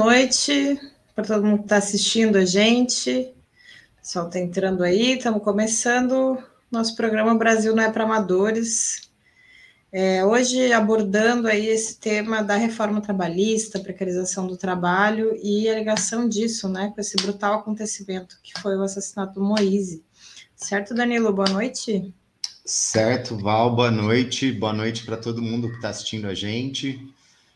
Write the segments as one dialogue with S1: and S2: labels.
S1: Noite para todo mundo que está assistindo a gente. O pessoal está entrando aí, estamos começando nosso programa Brasil não é para amadores. É, hoje abordando aí esse tema da reforma trabalhista, precarização do trabalho e a ligação disso, né, com esse brutal acontecimento que foi o assassinato do Moise. Certo, Danilo? Boa noite.
S2: Certo, Val, boa noite. Boa noite para todo mundo que está assistindo a gente.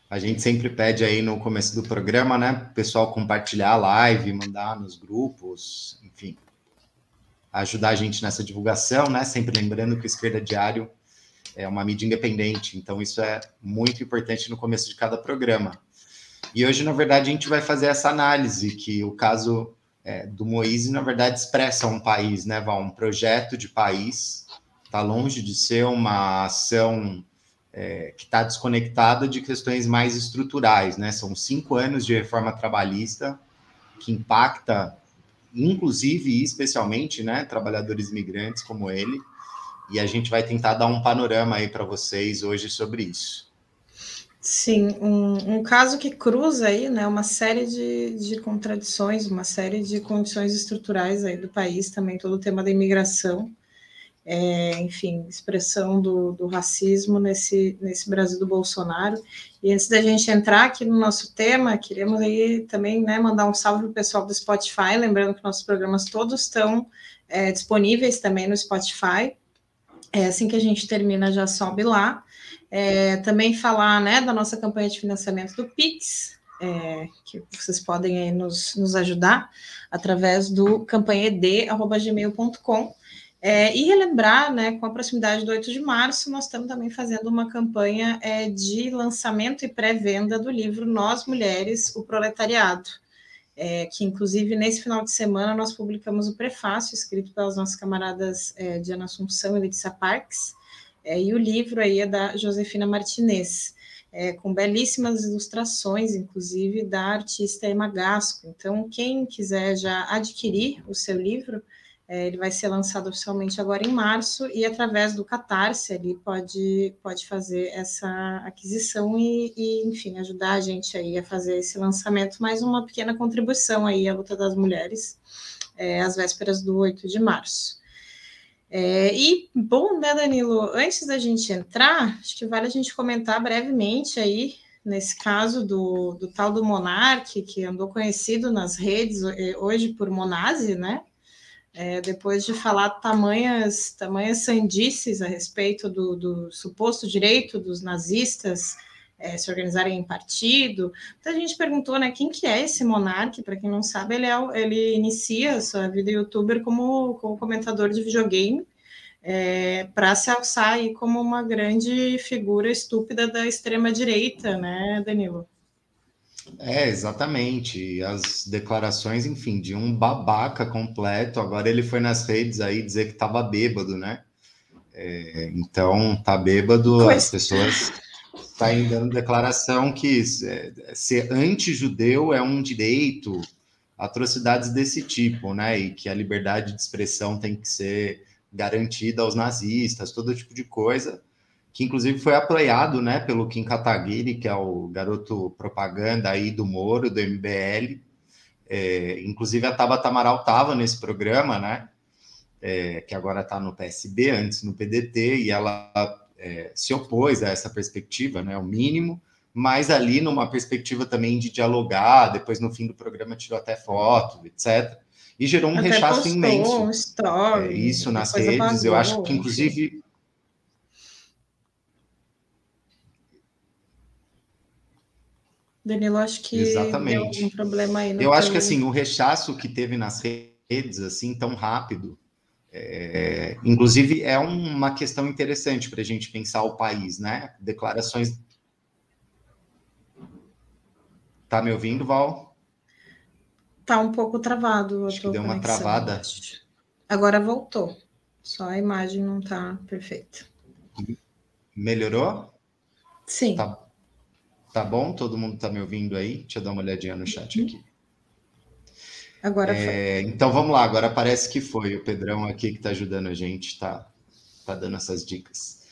S2: A gente sempre pede aí no começo do programa, né, pessoal compartilhar a live, mandar nos grupos, enfim, ajudar a gente nessa divulgação, né? Sempre lembrando que o Esquerda Diário é uma mídia independente, então isso é muito importante no começo de cada programa. E hoje, na verdade, a gente vai fazer essa análise que o caso é, do Moise, na verdade, expressa um país, né, Val? Um projeto de país, está longe de ser uma ação é, que está desconectada de questões mais estruturais, né? São cinco anos de reforma trabalhista que impacta, inclusive e especialmente, né, trabalhadores imigrantes como ele. E a gente vai tentar dar um panorama aí para vocês hoje sobre isso.
S1: Sim, um, um, caso que cruza aí, né, uma série de, de contradições, uma série de condições estruturais aí do país, também todo o tema da imigração, é, enfim, expressão do, do, racismo nesse, nesse Brasil do Bolsonaro. E antes da gente entrar aqui no nosso tema, queremos aí também né, mandar um salve para o pessoal do Spotify, lembrando que nossos programas todos estão é, disponíveis também no Spotify. É assim que a gente termina, já sobe lá. É, também falar né, da nossa campanha de financiamento do Pix, é, que vocês podem aí nos, nos ajudar através do campanhaed.gmail.com. É, e relembrar, né, com a proximidade do 8 de março, nós estamos também fazendo uma campanha é, de lançamento e pré-venda do livro Nós Mulheres, o Proletariado, é, que inclusive nesse final de semana nós publicamos o prefácio escrito pelas nossas camaradas é, Diana Assunção e Letícia Parques, é, e o livro aí é da Josefina Martinez, é, com belíssimas ilustrações, inclusive da artista Emma Gasco. Então, quem quiser já adquirir o seu livro, é, ele vai ser lançado oficialmente agora em março e através do Catarse ele pode, pode fazer essa aquisição e, e, enfim, ajudar a gente aí a fazer esse lançamento, mais uma pequena contribuição aí à luta das mulheres é, às vésperas do 8 de março. É, e, bom, né, Danilo, antes da gente entrar, acho que vale a gente comentar brevemente aí, nesse caso do, do tal do Monarque, que andou conhecido nas redes é, hoje por Monase, né, é, depois de falar tamanhas, tamanhas sandices a respeito do, do suposto direito dos nazistas é, se organizarem em partido, a gente perguntou, né, quem que é esse monarca? Para quem não sabe, ele, é, ele inicia a sua vida youtuber como, como comentador de videogame, é, para se alçar aí como uma grande figura estúpida da extrema direita, né, Danilo?
S2: É, exatamente. As declarações, enfim, de um babaca completo. Agora ele foi nas redes aí dizer que estava bêbado, né? É, então, tá bêbado, as pessoas estão tá dando declaração que é, ser anti-judeu é um direito, atrocidades desse tipo, né? E que a liberdade de expressão tem que ser garantida aos nazistas, todo tipo de coisa que inclusive foi apoiado né, pelo Kim Kataguiri, que é o garoto propaganda aí do Moro, do MBL. É, inclusive a Tabata Amaral estava nesse programa, né? É, que agora está no PSB, antes no PDT, e ela é, se opôs a essa perspectiva, né? O mínimo, mas ali numa perspectiva também de dialogar, depois no fim do programa tirou até foto, etc. E gerou um até rechaço imenso. Um story, é, isso nas redes, eu acho que inclusive
S1: Danilo, acho que
S2: Exatamente.
S1: deu um problema aí.
S2: Eu acho que assim, o rechaço que teve nas redes, assim, tão rápido, é, inclusive é uma questão interessante para a gente pensar o país, né? Declarações. Tá me ouvindo, Val?
S1: Tá um pouco travado.
S2: Acho que deu uma travada.
S1: Agora voltou. Só a imagem não tá perfeita.
S2: Melhorou?
S1: Sim.
S2: Tá Tá bom? Todo mundo tá me ouvindo aí? Deixa eu dar uma olhadinha no chat aqui.
S1: Agora é,
S2: foi. Então vamos lá, agora parece que foi. O Pedrão aqui que está ajudando a gente, tá, tá dando essas dicas.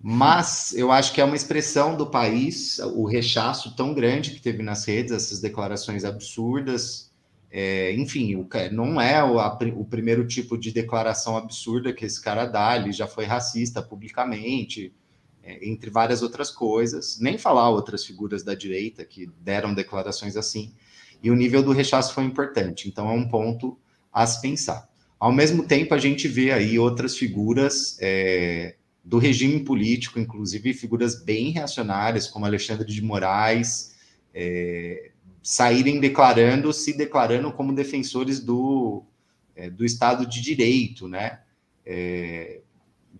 S2: Mas eu acho que é uma expressão do país, o rechaço tão grande que teve nas redes, essas declarações absurdas. É, enfim, o, não é o, a, o primeiro tipo de declaração absurda que esse cara dá, ele já foi racista publicamente, é, entre várias outras coisas. Nem falar outras figuras da direita que deram declarações assim. E o nível do rechaço foi importante, então é um ponto a se pensar. Ao mesmo tempo, a gente vê aí outras figuras. É, do regime político, inclusive figuras bem reacionárias, como Alexandre de Moraes, é, saírem declarando, se declarando como defensores do, é, do Estado de Direito, né? É,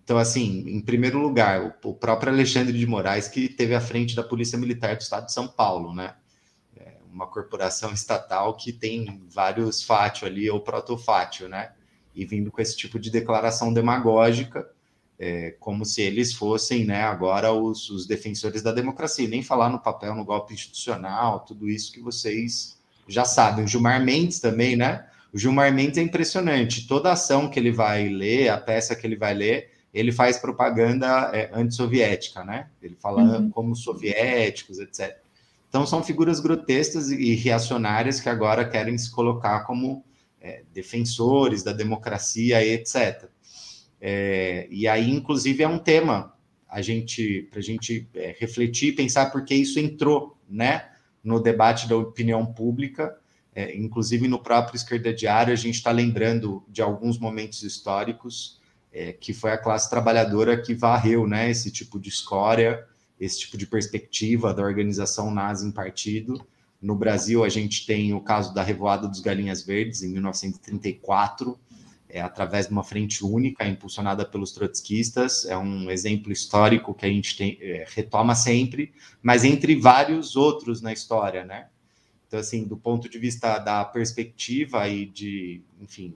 S2: então, assim, em primeiro lugar, o, o, próprio Alexandre de Moraes, que teve à frente da Polícia Militar do Estado de São Paulo, né? É, uma corporação estatal que tem vários fátio ali, ou protofátio, né? E vindo com esse tipo de declaração demagógica, é, como se eles fossem né, agora os, os, defensores da democracia, nem falar no papel, no golpe institucional, tudo isso que vocês já sabem. O Gilmar Mendes também, né? O Gilmar Mendes é impressionante. Toda ação que ele vai ler, a peça que ele vai ler, ele faz propaganda é, antissoviética, né? Ele fala uhum. como soviéticos, etc. Então são figuras grotescas e reacionárias que agora querem se colocar como é, defensores da democracia, etc. É, e aí, inclusive, é um tema a gente para a gente é, refletir, pensar porque isso entrou, né, no debate da opinião pública, é, inclusive no próprio Esquerda Diária, a gente está lembrando de alguns momentos históricos é, que foi a classe trabalhadora que varreu, né, esse tipo de escória, esse tipo de perspectiva da organização nazi em partido. No Brasil, a gente tem o caso da Revoada dos Galinhas Verdes, em 1934, é, através de uma frente única impulsionada pelos trotskistas. É um exemplo histórico que a gente tem, é, retoma sempre, mas entre vários outros na história, né? Então, assim, do ponto de vista da perspectiva e de, enfim,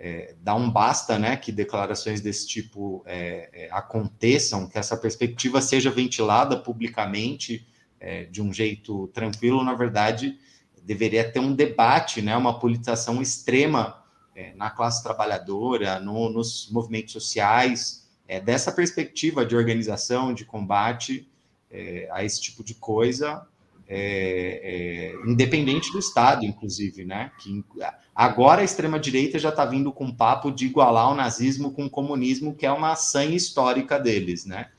S2: é, um basta, né, que declarações desse tipo é, é, aconteçam, que essa perspectiva seja ventilada publicamente é, de um jeito tranquilo. Na verdade, deveria ter um debate, né, uma politização extrema é, na classe trabalhadora, no, nos movimentos sociais, é, dessa perspectiva de organização, de combate a esse tipo de coisa, independente do Estado, inclusive, né? Que agora a extrema-direita já está vindo com um papo de igualar o nazismo com o comunismo, que é uma sanha histórica deles, né?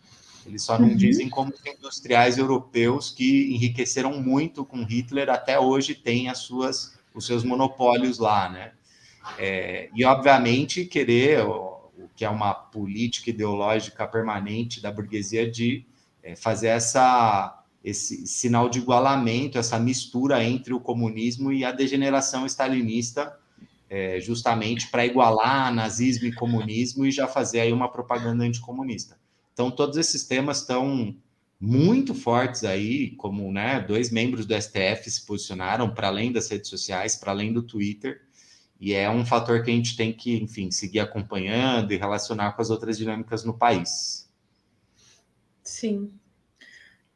S2: Eles só não uhum. dizem como os industriais europeus que enriqueceram muito com Hitler até hoje têm as suas, os seus monopólios lá, né? É, e, obviamente, querer o, o, que é uma política ideológica permanente da burguesia de é, fazer essa, esse sinal de igualamento, essa mistura entre o comunismo e a degeneração stalinista, é, justamente para igualar nazismo e comunismo e já fazer aí uma propaganda anticomunista. Então, todos esses temas estão muito fortes aí, como né, dois membros do STF se posicionaram para além das redes sociais, para além do Twitter, e é um fator que a gente tem que, enfim, seguir acompanhando e relacionar com as outras dinâmicas no país.
S1: Sim.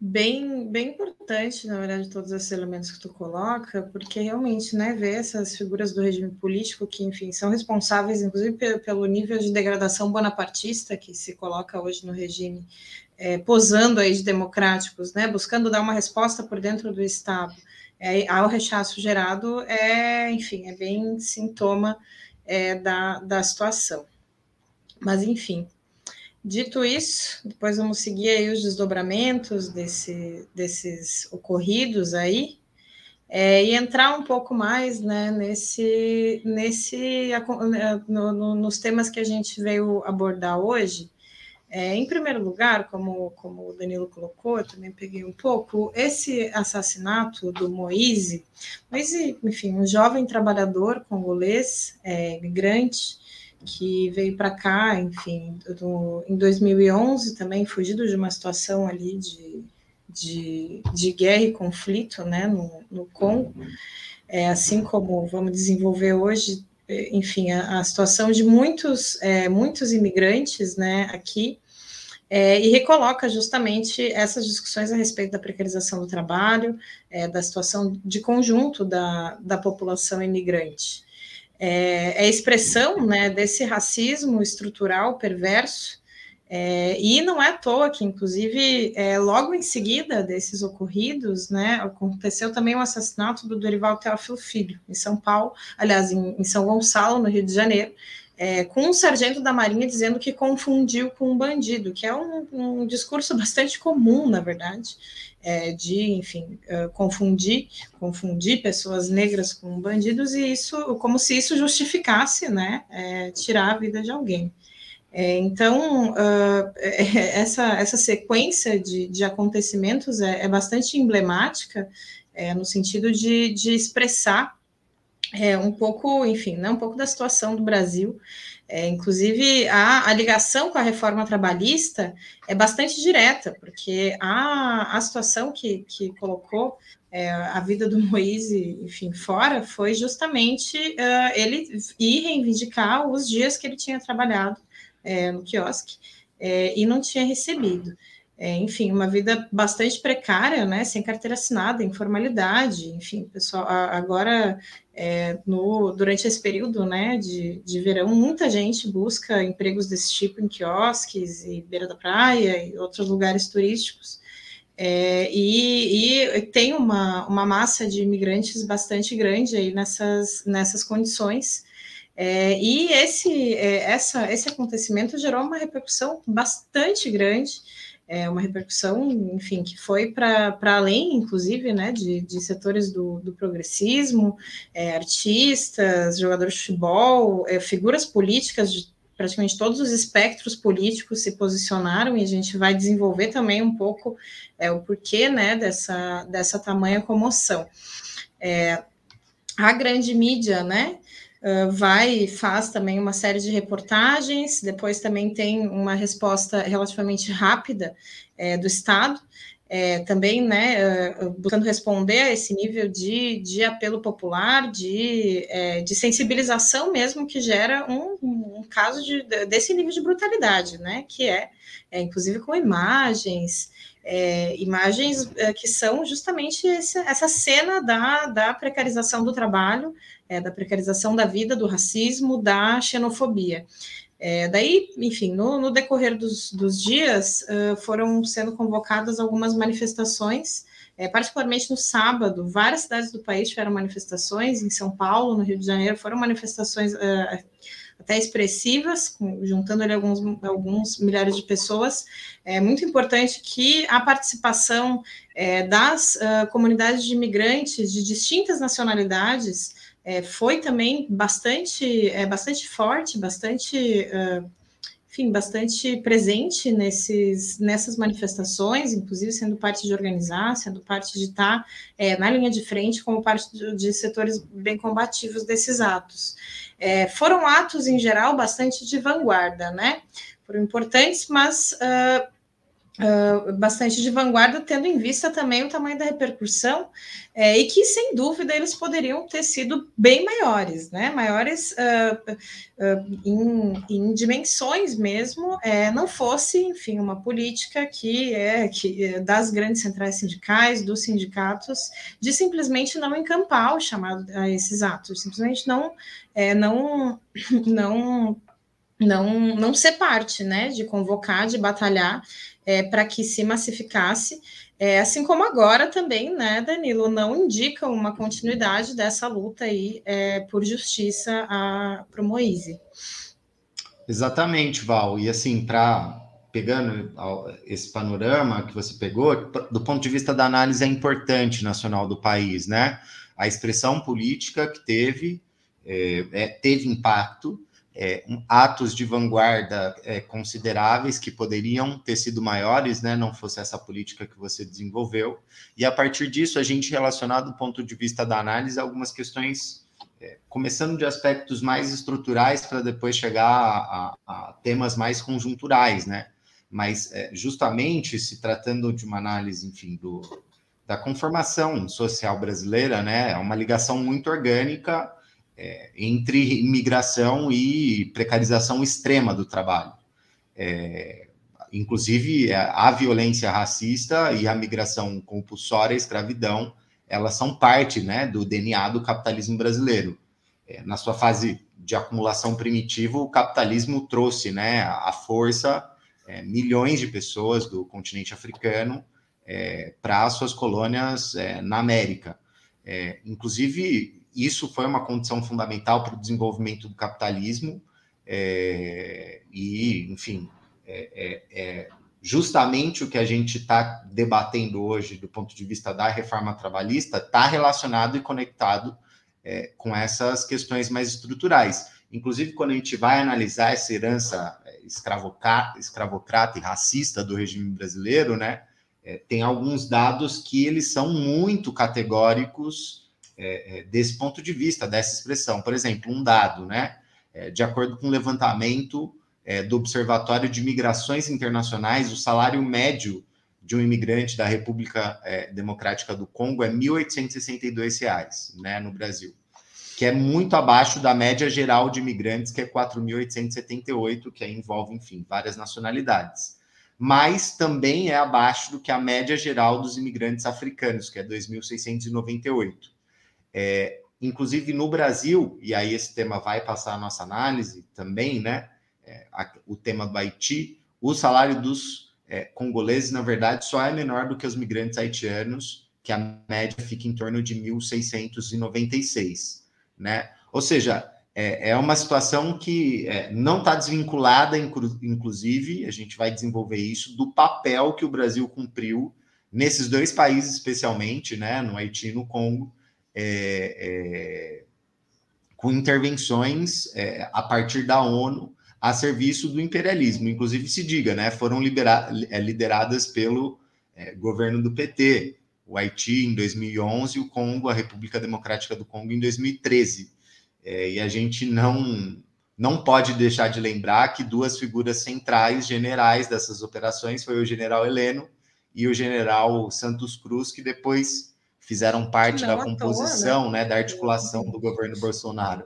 S1: Bem, bem importante, na verdade, todos esses elementos que tu coloca, porque realmente, né, ver essas figuras do regime político que, enfim, são responsáveis, inclusive, pelo nível de degradação bonapartista que se coloca hoje no regime, é, posando aí de democráticos, né, buscando dar uma resposta por dentro do Estado, é, ao rechaço gerado é, enfim, é bem sintoma é, da, da situação. Mas, enfim, dito isso, depois vamos seguir aí os desdobramentos desse, desses ocorridos aí, é, e entrar um pouco mais né, nesse, nesse no, no, nos temas que a gente veio abordar hoje, é, em primeiro lugar, como, como o Danilo colocou, eu também peguei um pouco, esse assassinato do Moise, Moise, enfim, um jovem trabalhador congolês, é, migrante, que veio para cá, enfim, do, em 2011 também, fugido de uma situação ali de, de, de guerra e conflito, né, no, no Congo, é, assim como vamos desenvolver hoje, enfim, a, a situação de muitos, é, muitos imigrantes, né, aqui, é, e recoloca justamente essas discussões a respeito da precarização do trabalho, é, da situação de conjunto da, da população imigrante. É, é expressão né, desse racismo estrutural perverso. É, e não é à toa que, inclusive, é, logo em seguida desses ocorridos, né, aconteceu também o assassinato do Dorival Teófilo Filho, em São Paulo, aliás, em, em São Gonçalo, no Rio de Janeiro, é, com um sargento da Marinha dizendo que confundiu com um bandido, que é um, um discurso bastante comum, na verdade, é, de, enfim, uh, confundir, confundir pessoas negras com bandidos, e isso, como se isso justificasse, né, é, tirar a vida de alguém. É, então, uh, essa, essa sequência de, de acontecimentos é, é bastante emblemática, é, no sentido de, de expressar é, um pouco, enfim, né, um pouco da situação do Brasil. É, inclusive, a, a, ligação com a reforma trabalhista é bastante direta, porque a, a situação que, que colocou é, a vida do Moise, enfim, fora, foi justamente uh, ele ir reivindicar os dias que ele tinha trabalhado é, no quiosque é, e não tinha recebido. É, enfim, uma vida bastante precária, né, sem carteira assinada, informalidade, enfim, pessoal, agora, é, no, durante esse período, né, de, de verão, muita gente busca empregos desse tipo em quiosques e beira da praia e outros lugares turísticos, é, e, e, tem uma, uma massa de imigrantes bastante grande aí nessas, nessas condições, é, e esse, é, essa, esse acontecimento gerou uma repercussão bastante grande, é, uma repercussão, enfim, que foi para além, inclusive, né, de, de setores do, do progressismo, é, artistas, jogadores de futebol, é, figuras políticas de praticamente todos os espectros políticos se posicionaram e a gente vai desenvolver também um pouco é, o porquê né, dessa, dessa tamanha comoção. É, a grande mídia, né, uh, vai e faz também uma série de reportagens, depois também tem uma resposta relativamente rápida é, do Estado, é, também né, uh, buscando responder a esse nível de, de apelo popular, de, é, de sensibilização mesmo, que gera um, um, caso de, desse nível de brutalidade, né, que é, é inclusive com imagens, é, imagens é, que são justamente esse, essa cena da, da precarização do trabalho, é, da precarização da vida, do racismo, da xenofobia. É, daí, enfim, no, no decorrer dos, dos dias, uh, foram sendo convocadas algumas manifestações, é, particularmente no sábado, várias cidades do país tiveram manifestações, em São Paulo, no Rio de Janeiro, foram manifestações uh, até expressivas, juntando ali alguns, alguns milhares de pessoas. É muito importante que a participação é, das uh, comunidades de imigrantes de distintas nacionalidades é, foi também bastante, é, bastante forte, bastante, uh, enfim, bastante presente nesses, nessas manifestações, inclusive sendo parte de organizar, sendo parte de estar é, na linha de frente como parte de, de setores bem combativos desses atos. É, foram atos, em geral, bastante de vanguarda, né? Foram importantes, mas uh, Uh, bastante de vanguarda, tendo em vista também o tamanho da repercussão, é, e que, sem dúvida, eles poderiam ter sido bem maiores, né? Maiores uh, uh, em, em, dimensões mesmo, é, não fosse, enfim, uma política que é que é das grandes centrais sindicais, dos sindicatos, de simplesmente não encampar o chamado a esses atos, simplesmente não, é, não, não não, não ser parte, né, de convocar, de batalhar é, para que se massificasse, é, assim como agora também, né, Danilo, não indica uma continuidade dessa luta aí é, por justiça para o Moise.
S2: Exatamente, Val. E assim, para pegando esse panorama que você pegou, do ponto de vista da análise é importante nacional do país, né? A expressão política que teve é, é teve impacto, é, um, atos de vanguarda é, consideráveis que poderiam ter sido maiores, né, não fosse essa política que você desenvolveu. E a partir disso, a gente relacionado do ponto de vista da análise algumas questões, é, começando de aspectos mais estruturais para depois chegar a, a, a, temas mais conjunturais, né? Mas é, justamente se tratando de uma análise, enfim, do, da conformação social brasileira, né, é uma ligação muito orgânica é, entre imigração e precarização extrema do trabalho. É, inclusive, é, a violência racista e a migração compulsória, a escravidão, elas são parte né, do DNA do capitalismo brasileiro. É, na sua fase de acumulação primitiva, o capitalismo trouxe né, a força é, milhões de pessoas do continente africano é, para suas colônias é, na América. É, inclusive, isso foi uma condição fundamental para o desenvolvimento do capitalismo, é, e, enfim, é, é, justamente o que a gente está debatendo hoje, do ponto de vista da reforma trabalhista, está relacionado e conectado com essas questões mais estruturais. Inclusive, quando a gente vai analisar essa herança escravocrata e racista do regime brasileiro, né? é, tem alguns dados que eles são muito categóricos é, é, desse ponto de vista, dessa expressão. Por exemplo, um dado, né? É, de acordo com o um levantamento é, do Observatório de Migrações Internacionais, o salário médio de um imigrante da República Democrática do Congo é R$ 1.862 né, no Brasil, que é muito abaixo da média geral de imigrantes, que é 4.878, que envolve, enfim, várias nacionalidades mas também é abaixo do que a média geral dos imigrantes africanos, que é 2.698. É, inclusive no Brasil, e aí esse tema vai passar a nossa análise também, né? É, a, o tema do Haiti, o salário dos é, congoleses, na verdade, só é menor do que os migrantes haitianos, que a média fica em torno de 1.696, né? Ou seja, é, é uma situação que é, não está desvinculada, inclusive, a gente vai desenvolver isso, do papel que o Brasil cumpriu nesses dois países, especialmente, né, no Haiti e no Congo, é, é com intervenções é, a partir da ONU a serviço do imperialismo. Inclusive, se diga, né, foram libera é, lideradas pelo governo do PT, o Haiti em 2011 e o Congo, a República Democrática do Congo, em 2013. É, e a gente não, não pode deixar de lembrar que duas figuras centrais generais dessas operações foi o general Heleno e o general Santos Cruz, que depois fizeram parte não da composição, toa, né? né? da articulação do governo Bolsonaro.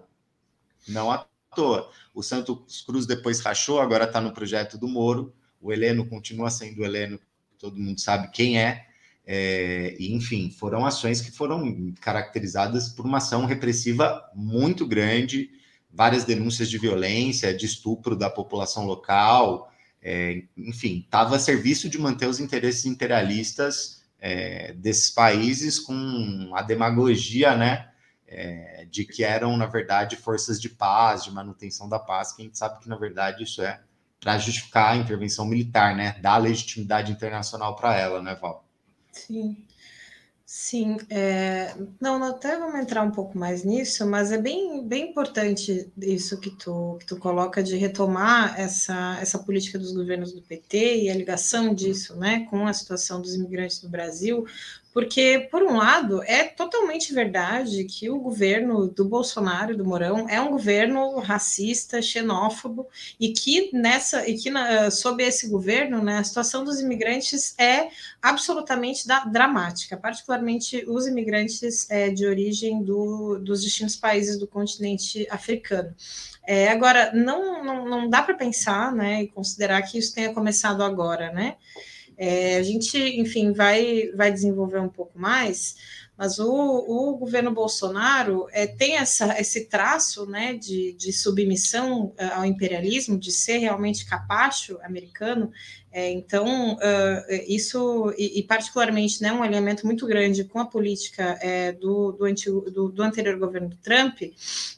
S2: Não à toa. O Santos Cruz depois rachou, agora está no projeto do Moro. O Heleno continua sendo o Heleno, todo mundo sabe quem é. É, enfim, foram ações que foram caracterizadas por uma ação repressiva muito grande, várias denúncias de violência, de estupro da população local, é, enfim, estava a serviço de manter os interesses imperialistas é, desses países com a demagogia, né, é, de que eram, na verdade, forças de paz, de manutenção da paz, que a gente sabe que, na verdade, isso é para justificar a intervenção militar, né, dar legitimidade internacional para ela, né, Val?
S1: Sim, sim. É, não, até vamos entrar um pouco mais nisso, mas é bem, bem importante isso que tu, que tu coloca de retomar essa, essa política dos governos do PT e a ligação disso né, com a situação dos imigrantes no Brasil, porque, por um lado, é totalmente verdade que o governo do Bolsonaro, do Mourão, é um governo racista, xenófobo, e que nessa, e que na, sob esse governo, né, a situação dos imigrantes é absolutamente da, dramática, particularmente os imigrantes é, de origem do, dos distintos países do continente africano. É, agora, não, não, não dá para pensar né, e considerar que isso tenha começado agora, né? É, a gente, enfim, vai, vai desenvolver um pouco mais, mas o, o governo Bolsonaro é, tem essa, esse traço né, de, de submissão é, ao imperialismo, de ser realmente capacho americano, é, então, uh, isso, e, e, particularmente né, um alinhamento muito grande com a política é, do, do, antigo, do, do, anterior governo do Trump,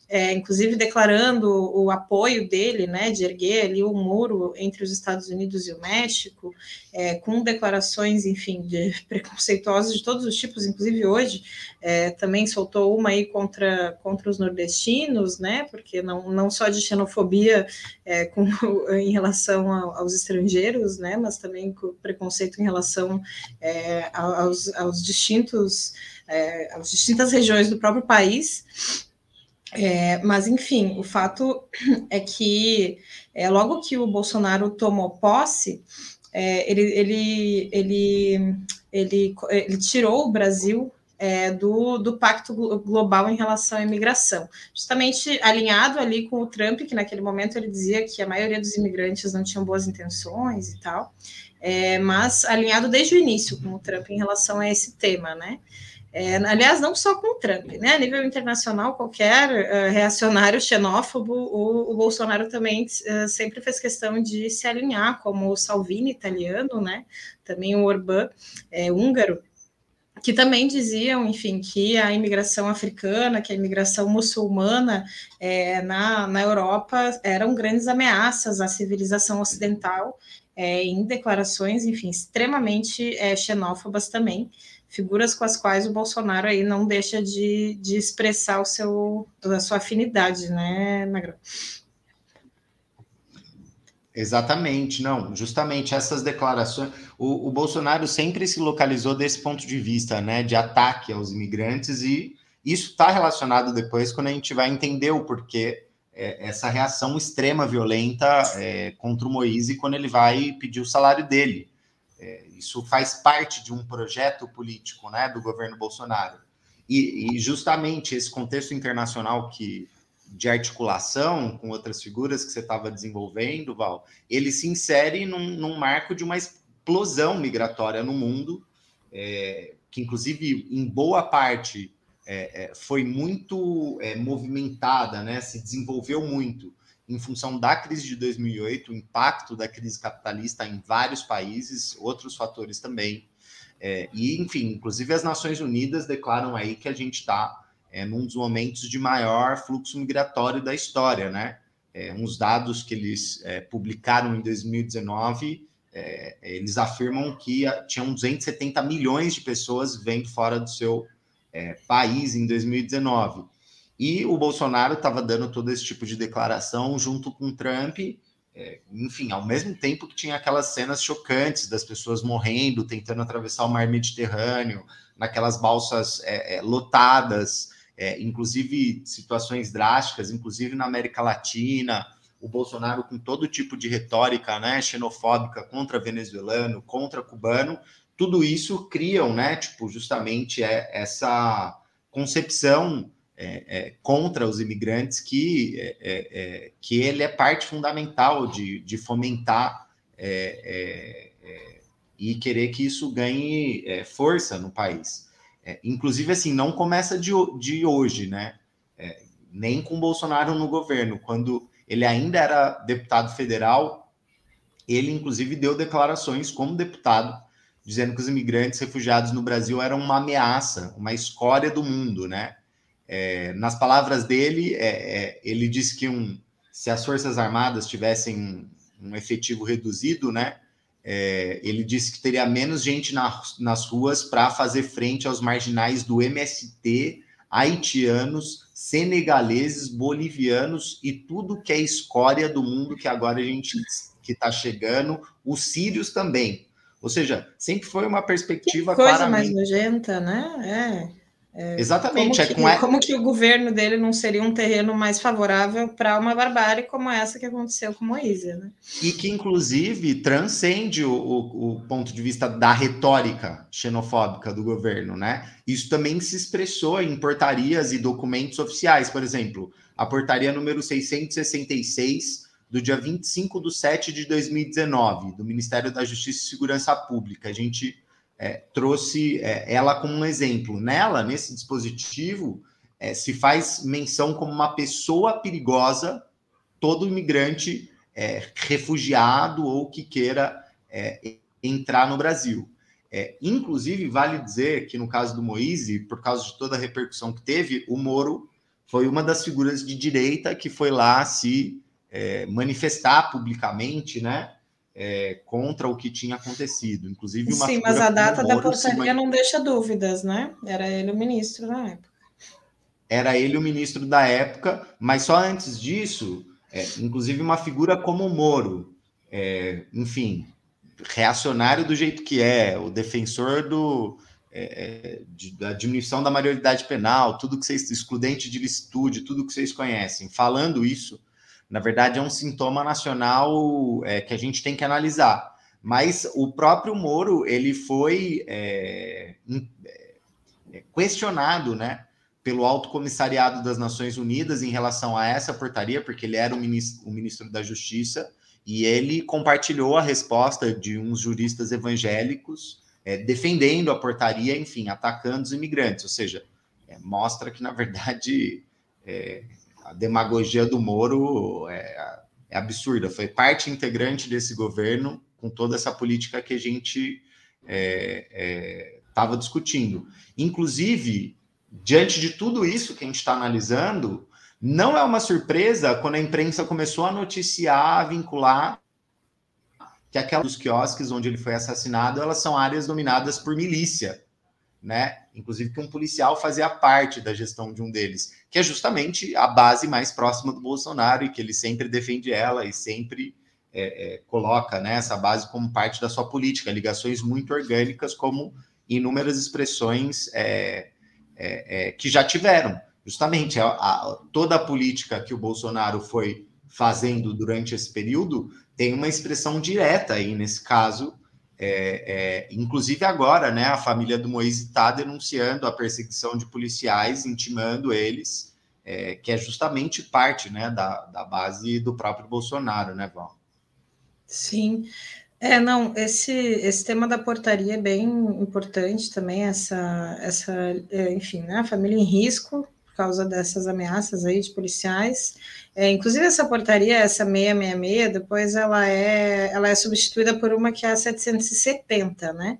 S1: é, inclusive declarando o apoio dele, né, de erguer ali o muro entre os Estados Unidos e o México, é, com declarações, enfim, de preconceituosas de todos os tipos, inclusive hoje, é, também soltou uma aí contra, contra os nordestinos, né, porque não, não só de xenofobia com, em relação aos estrangeiros, né, né, mas também com preconceito em relação é, aos, aos distintos, é, às distintas regiões do próprio país. É, mas, enfim, o fato é que é, logo que o Bolsonaro tomou posse, é, ele, ele, ele, ele, ele tirou o Brasil é, do, do Pacto Global em relação à imigração, justamente alinhado ali com o Trump, que naquele momento ele dizia que a maioria dos imigrantes não tinham boas intenções e tal, é, mas alinhado desde o início com o Trump em relação a esse tema, né? É, aliás, não só com o Trump, né? A nível internacional, qualquer uh, reacionário xenófobo, o, o Bolsonaro também uh, sempre fez questão de se alinhar, como o Salvini italiano, né? Também o Orbán é, húngaro, que também diziam, enfim, que a imigração africana, que a imigração muçulmana é, na, na Europa eram grandes ameaças à civilização ocidental, é, em declarações, enfim, extremamente é, xenófobas também figuras com as quais o Bolsonaro aí não deixa de, de expressar o seu, a sua afinidade, né, Magrão?
S2: Exatamente, não, justamente essas declarações. O, o, Bolsonaro sempre se localizou desse ponto de vista, né, de ataque aos imigrantes, e isso está relacionado depois quando a gente vai entender o porquê é, essa reação extrema, violenta é, contra o Moise quando ele vai pedir o salário dele. É, isso faz parte de um projeto político né, do governo Bolsonaro. E, e, justamente esse contexto internacional que de articulação com outras figuras que você estava desenvolvendo, Val, ele se insere num, num, marco de uma explosão migratória no mundo, é, que inclusive em boa parte é, é foi muito é, movimentada, né, se desenvolveu muito em função da crise de 2008, o impacto da crise capitalista em vários países, outros fatores também. É, e, enfim, inclusive as Nações Unidas declaram aí que a gente está é, num dos momentos de maior fluxo migratório da história, né? É, uns dados que eles é, publicaram em 2019, é, eles afirmam que tinham 270 milhões de pessoas vivendo fora do seu é, país em 2019. E o Bolsonaro estava dando todo esse tipo de declaração junto com o Trump, é, enfim, ao mesmo tempo que tinha aquelas cenas chocantes das pessoas morrendo, tentando atravessar o mar Mediterrâneo, naquelas balsas é, lotadas, é, inclusive situações drásticas, inclusive na América Latina, o Bolsonaro com todo tipo de retórica né, xenofóbica contra venezuelano, contra cubano, tudo isso criam, né, tipo, justamente é, essa concepção é, é, contra os imigrantes que, é, é, é, que ele é parte fundamental de, de fomentar e querer que isso ganhe força no país. Inclusive, assim, não começa de, de hoje, né? nem com Bolsonaro no governo. Quando ele ainda era deputado federal, ele, inclusive, deu declarações como deputado, dizendo que os imigrantes refugiados no Brasil eram uma ameaça, uma escória do mundo, né? É, nas palavras dele, é, é, ele disse que um, se as Forças Armadas tivessem um, um efetivo reduzido, né, é, ele disse que teria menos gente na, nas ruas para fazer frente aos marginais do MST, haitianos, senegaleses, bolivianos e tudo que é escória do mundo que agora a gente que está chegando, os sírios também. Ou seja, sempre foi uma perspectiva
S1: que coisa claramente... mais nojenta, né? É.
S2: É, Exatamente.
S1: Como que, é com como que o governo dele não seria um terreno mais favorável para uma barbárie como essa que aconteceu com Moisés, né?
S2: E que, inclusive, transcende o, o, o, ponto de vista da retórica xenofóbica do governo, né? Isso também se expressou em portarias e documentos oficiais. Por exemplo, a portaria número 666, do dia 25 de 7 de 2019, do Ministério da Justiça e Segurança Pública. A gente é, trouxe é, ela como um exemplo. Nela, nesse dispositivo, é, se faz menção como uma pessoa perigosa, todo imigrante é, refugiado ou que queira é, entrar no Brasil. É, inclusive, vale dizer que no caso do Moise, por causa de toda a repercussão que teve, o Moro foi uma das figuras de direita que foi lá se manifestar publicamente, né? É, contra o que tinha acontecido. Inclusive,
S1: uma Sim, mas a data da portaria não deixa dúvidas, né? Era ele o ministro na época.
S2: Era ele o ministro da época, mas só antes disso, é, inclusive uma figura como o Moro, é, enfim, reacionário do jeito que é, o defensor do, é, de, da diminuição da maioridade penal, tudo que vocês, excludente de licitude, tudo que vocês conhecem, falando isso, na verdade, é um sintoma nacional é, que a gente tem que analisar. Mas o próprio Moro ele foi é, é, questionado, né, pelo Alto Comissariado das Nações Unidas em relação a essa portaria, porque ele era o ministro, o ministro da Justiça e ele compartilhou a resposta de uns juristas evangélicos é, defendendo a portaria, enfim, atacando os imigrantes. Ou seja, é, mostra que, na verdade, é, a demagogia do Moro é, é, absurda. Foi parte integrante desse governo com toda essa política que a gente estava é, é, discutindo. Inclusive, diante de tudo isso que a gente está analisando, não é uma surpresa quando a imprensa começou a noticiar, a vincular que aquelas dos quiosques onde ele foi assassinado, elas são áreas dominadas por milícia, né? Inclusive que um policial fazia parte da gestão de um deles, que é justamente a base mais próxima do Bolsonaro e que ele sempre defende ela e sempre é, é, coloca né, essa base como parte da sua política, ligações muito orgânicas, como inúmeras expressões é, é, é que já tiveram. Justamente a, a, toda a política que o Bolsonaro foi fazendo durante esse período tem uma expressão direta aí nesse caso. É, é, inclusive agora, né, a família do Moisés está denunciando a perseguição de policiais, intimando eles, é, que é justamente parte né, da, da base do próprio Bolsonaro, né, Val?
S1: Sim. É, não, esse, esse tema da portaria é bem importante também, essa, essa é, enfim, né, a família em risco por causa dessas ameaças aí de policiais, é, inclusive, essa portaria, essa 666, depois ela é, ela é substituída por uma que é a 770, né?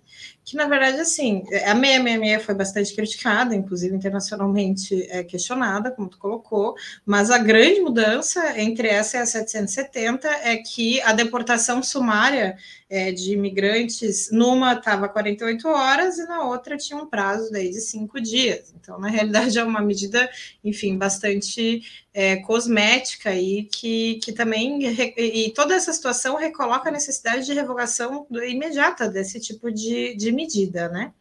S1: Que, na verdade, assim, a 666 foi bastante criticada, inclusive internacionalmente é questionada, como tu colocou, mas a grande mudança entre essa e a 770 é que a deportação sumária é, de imigrantes, numa estava 48 horas e na outra tinha um prazo daí de cinco dias. Então, na realidade, é uma medida, enfim, bastante é, cosmética e que, que também e toda essa situação recoloca a necessidade de revogação imediata desse tipo de, de medida, né?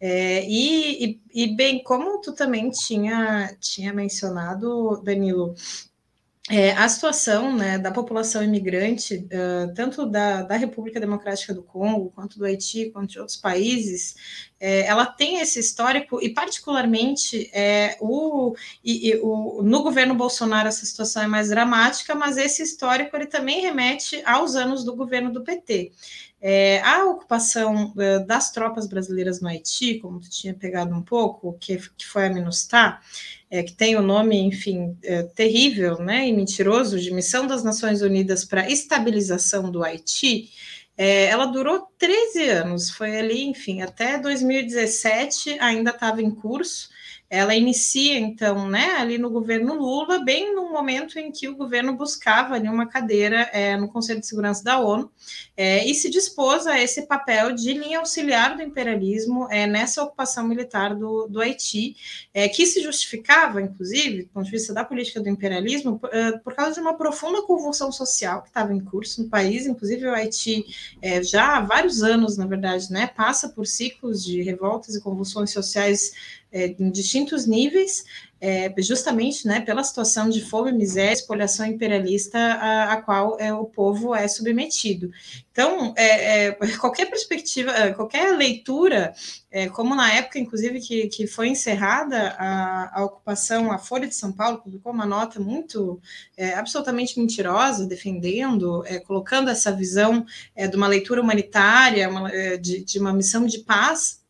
S1: É, e, e, e, bem, como tu também tinha, tinha mencionado, Danilo, é, a situação né, da população imigrante, uh, tanto da, da, República Democrática do Congo, quanto do Haiti, quanto de outros países, é, ela tem esse histórico, e particularmente é, o, e, e, o, no governo Bolsonaro essa situação é mais dramática, mas esse histórico ele também remete aos anos do governo do PT. É, a ocupação uh, das tropas brasileiras no Haiti, como tu tinha pegado um pouco, que, que foi a MINUSTAH, é, que tem o nome, enfim, é, terrível né, e mentiroso de Missão das Nações Unidas para Estabilização do Haiti, é, ela durou 13 anos, foi ali, enfim, até 2017 ainda estava em curso, ela inicia, então, né, ali no governo Lula, bem no momento em que o governo buscava ali uma cadeira é, no Conselho de Segurança da ONU é, e se dispôs a esse papel de linha auxiliar do imperialismo é, nessa ocupação militar do, do Haiti, é, que se justificava, inclusive, do ponto de vista da política do imperialismo, por, por causa de uma profunda convulsão social que estava em curso no país, inclusive o Haiti é, já há vários anos, na verdade, né, passa por ciclos de revoltas e convulsões sociais é, em distintos níveis, é, justamente né, pela situação de fome, miséria, espoliação imperialista a, a qual é, o povo é submetido. Então, é, é qualquer perspectiva, é, qualquer leitura, é, como na época, inclusive, que, que foi encerrada a, a ocupação, a Folha de São Paulo publicou uma nota muito, absolutamente mentirosa, defendendo, colocando essa visão de uma leitura humanitária, uma, de, de uma missão de paz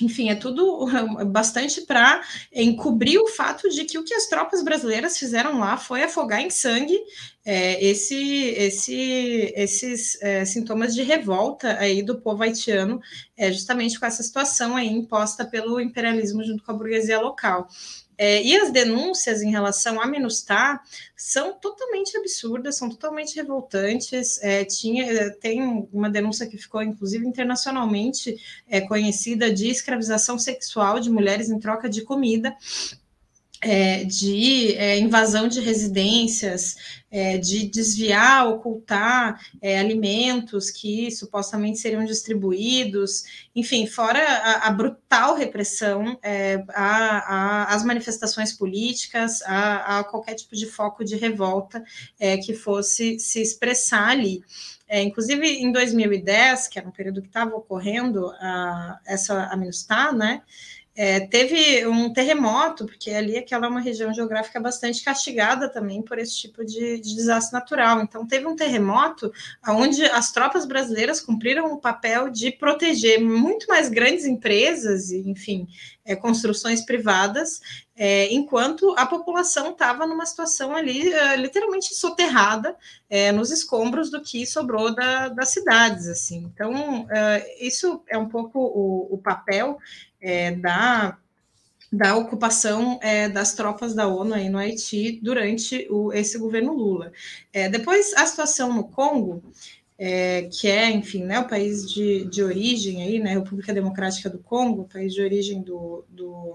S1: enfim, é tudo bastante para encobrir o fato de que o que as tropas brasileiras fizeram lá foi afogar em sangue é, esse, esse, esses é, sintomas de revolta aí do povo haitiano, é, justamente com essa situação aí imposta pelo imperialismo junto com a burguesia local. É, e as denúncias em relação a Minustah são totalmente absurdas, são totalmente revoltantes. É, tinha, é, tem uma denúncia que ficou, inclusive, internacionalmente é, conhecida de escravização sexual de mulheres em troca de comida é, de é, invasão de residências, é, de desviar, ocultar é, alimentos que supostamente seriam distribuídos, enfim, fora a, a brutal repressão às é, manifestações políticas, a, a, qualquer tipo de foco de revolta é, que fosse se expressar ali. É, inclusive, em 2010, que era um período que estava ocorrendo a, essa a MINUSTAH, né, É, teve um terremoto, porque ali aquela é uma região geográfica bastante castigada também por esse tipo de, de desastre natural. Então, teve um terremoto onde as tropas brasileiras cumpriram o papel de proteger muito mais grandes empresas e, enfim, é, construções privadas, é, enquanto a população estava numa situação ali é, literalmente soterrada é, nos escombros do que sobrou da, das cidades. assim. Então, é, isso é um pouco o, o papel é, da, da ocupação é, das tropas da ONU aí no Haiti durante o, esse governo Lula. É, depois, a situação no Congo, é, que é, enfim, né, o país de, de origem aí, né, República Democrática do Congo, país de origem do, do,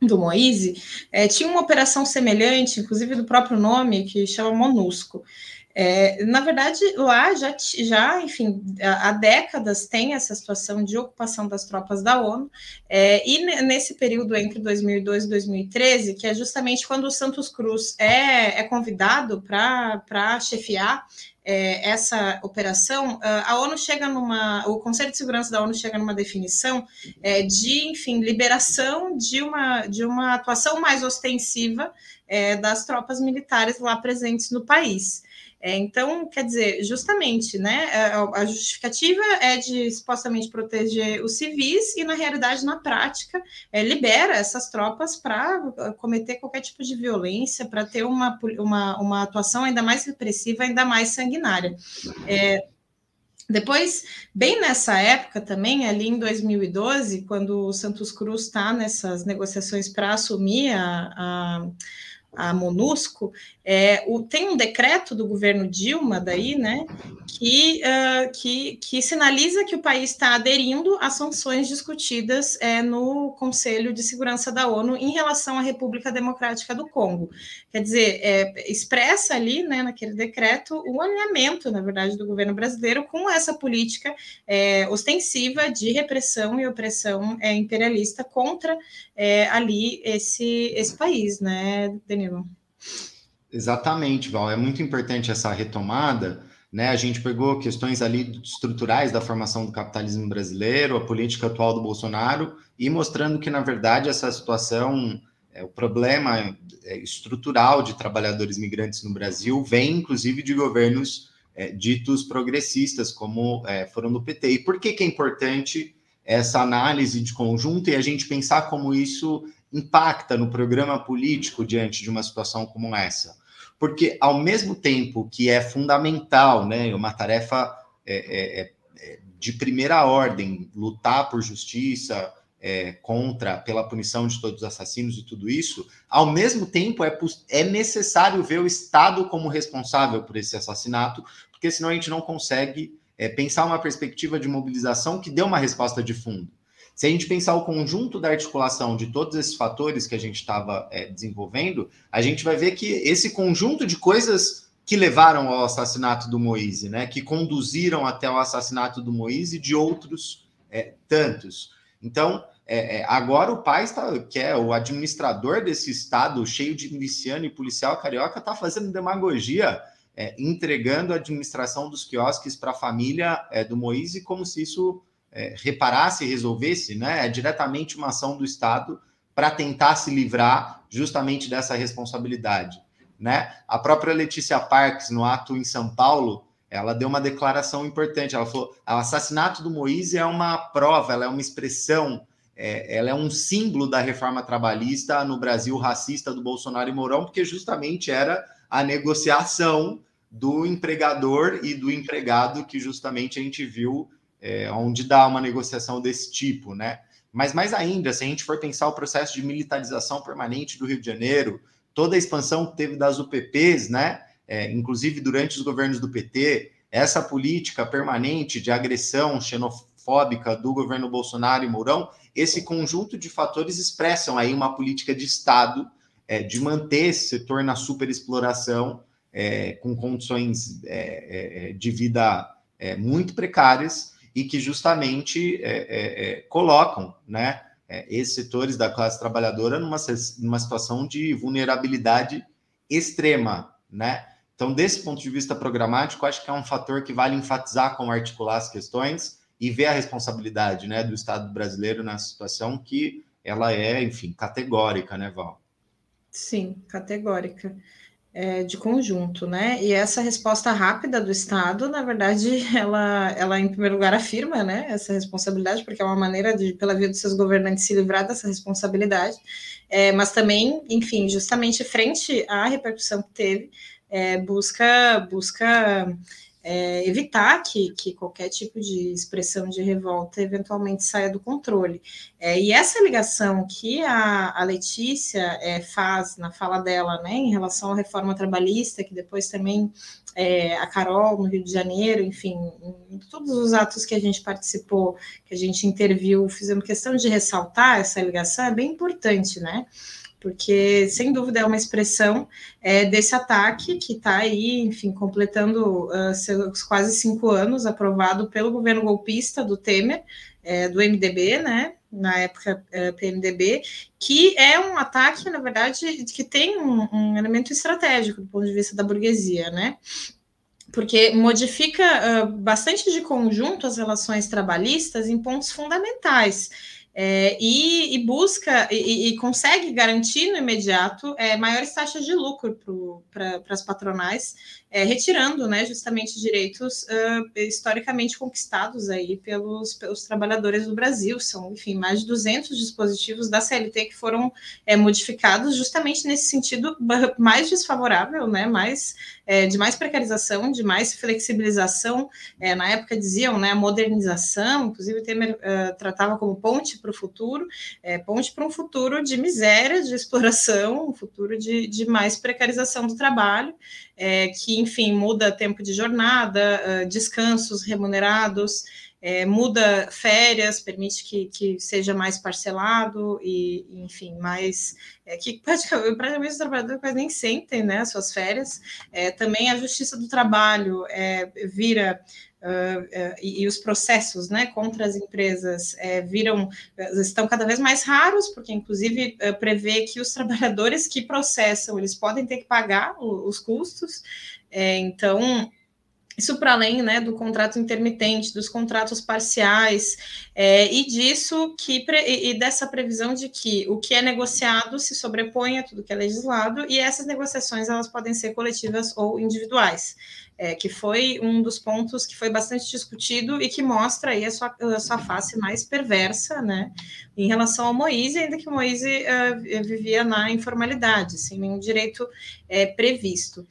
S1: do Moise, é, tinha uma operação semelhante, inclusive do próprio nome, que chama MONUSCO. É, na verdade, lá já, já, enfim, há décadas tem essa situação de ocupação das tropas da ONU, é, e nesse período entre 2002 e 2013, que é justamente quando o Santos Cruz é, é convidado para chefiar é, essa operação, a ONU chega numa, o Conselho de Segurança da ONU chega numa definição é, de, enfim, liberação de uma, de uma atuação mais ostensiva é, das tropas militares lá presentes no país. É, então, quer dizer, justamente, né, é, a justificativa é de supostamente proteger os civis e, na realidade, na prática, é, libera essas tropas para uh, cometer qualquer tipo de violência, para ter uma, uma, uma atuação ainda mais repressiva, ainda mais sanguinária. É, depois, bem nessa época também, ali em 2012, quando o Santos Cruz está nessas negociações para assumir a, a a MONUSCO, é, o, tem um decreto do governo Dilma daí, né, que, uh, que, que sinaliza que o país está aderindo às sanções discutidas é, no Conselho de Segurança da ONU em relação à República Democrática do Congo. Quer dizer, é, expressa ali, né, naquele decreto, o alinhamento, na verdade, do governo brasileiro com essa política é, ostensiva de repressão e opressão é, imperialista contra é, ali esse, esse país, né?
S2: Exatamente, Val. É muito importante essa retomada. Né? A gente pegou questões ali estruturais da formação do capitalismo brasileiro, a política atual do Bolsonaro, e mostrando que, na verdade, essa situação, é, o problema é, estrutural de trabalhadores migrantes no Brasil vem, inclusive, de governos é, ditos progressistas, como é, foram do PT. E por que, que é importante essa análise de conjunto e a gente pensar como isso impacta no programa político diante de uma situação como essa? Porque, ao mesmo tempo que é fundamental, né, uma tarefa é, é, é de primeira ordem, lutar por justiça, é, contra, pela punição de todos os assassinos e tudo isso, ao mesmo tempo é, é necessário ver o Estado como responsável por esse assassinato, porque senão a gente não consegue é, pensar uma perspectiva de mobilização que dê uma resposta de fundo. Se a gente pensar o conjunto da articulação de todos esses fatores que a gente estava é, desenvolvendo, a gente vai ver que esse conjunto de coisas que levaram ao assassinato do Moise, né, que conduziram até o assassinato do Moise e de outros é, tantos. Então, é, é agora o pai está, que é o administrador desse estado cheio de miliciano e policial carioca, está fazendo demagogia é, entregando a administração dos quiosques para a família é, do Moise como se isso é, reparasse e resolvesse, né? É diretamente uma ação do Estado para tentar se livrar justamente dessa responsabilidade, né? A própria Letícia Parques, no ato em São Paulo, ela deu uma declaração importante. Ela falou: o assassinato do Moise é uma prova, ela é uma expressão, é, ela é um símbolo da reforma trabalhista no Brasil racista do Bolsonaro e Mourão, porque justamente era a negociação do empregador e do empregado, que justamente a gente viu é, onde dá uma negociação desse tipo, né? Mas mais ainda, se a gente for pensar o processo de militarização permanente do Rio de Janeiro, toda a expansão que teve das UPPs, né? É, inclusive durante os governos do PT, essa política permanente de agressão xenofóbica do governo Bolsonaro e Mourão, esse conjunto de fatores expressam aí uma política de Estado é, de manter esse setor na superexploração é, com condições é, é, é, de vida muito precárias e que justamente colocam né, esses setores da classe trabalhadora numa, numa situação de vulnerabilidade extrema. Né? Então, desse ponto de vista programático, acho que é um fator que vale enfatizar como articular as questões e ver a responsabilidade né, do Estado brasileiro nessa situação que ela é, enfim, categórica, né, Val?
S1: Sim, categórica é, de conjunto, né? E essa resposta rápida do Estado, na verdade, ela, ela em primeiro lugar afirma, né, essa responsabilidade, porque é uma maneira de, pela via dos seus governantes, se livrar dessa responsabilidade, é, mas também, enfim, justamente frente à repercussão que teve, é, busca busca é, evitar que, que qualquer tipo de expressão de revolta eventualmente saia do controle. É, e essa ligação que a, a Letícia é, faz na fala dela, né, em relação à reforma trabalhista, que depois também é, a Carol no Rio de Janeiro, enfim, em todos os atos que a gente participou, que a gente interviu, fizemos questão de ressaltar essa ligação, é bem importante, né? Porque sem dúvida é uma expressão é, desse ataque que está aí, enfim, completando uh, seus quase cinco anos, aprovado pelo governo golpista do Temer, é, do MDB, né? Na época é, PMDB, que é um ataque, na verdade, que tem um, um elemento estratégico do ponto de vista da burguesia, né? porque modifica uh, bastante de conjunto as relações trabalhistas em pontos fundamentais é, e, e, busca e, e, consegue garantir no imediato é, maiores taxas de lucro para as patronais é, retirando né, justamente direitos uh, historicamente conquistados aí pelos, pelos trabalhadores do Brasil. São, enfim, mais de 200 dispositivos da CLT que foram é, modificados justamente nesse sentido mais desfavorável, né, mais, é, de mais precarização, de mais flexibilização. É, na época diziam né, modernização, inclusive Temer uh, tratava como ponte para o futuro, é, ponte para um futuro de miséria, de exploração, um futuro de, de mais precarização do trabalho é, enfim, muda tempo de jornada, uh, descansos remunerados, é, muda férias, permite que, que seja mais parcelado e, enfim, mais. É, que praticamente, praticamente os trabalhadores quase nem sentem né, as suas férias. É, também a Justiça do Trabalho é, vira Uh, uh, e, e, os processos né, contra as empresas uh, viram estão cada vez mais raros, porque inclusive prevê que os trabalhadores que processam eles podem ter que pagar o, os custos. Então isso para além né, do contrato intermitente, dos contratos parciais, é, e disso que e dessa previsão de que o que é negociado se sobrepõe a tudo que é legislado, e essas negociações elas podem ser coletivas ou individuais é, que foi um dos pontos que foi bastante discutido e que mostra aí a sua, a sua face mais perversa, né, em relação ao Moise, ainda que o Moise uh, vivia na informalidade, sem nenhum direito é, previsto.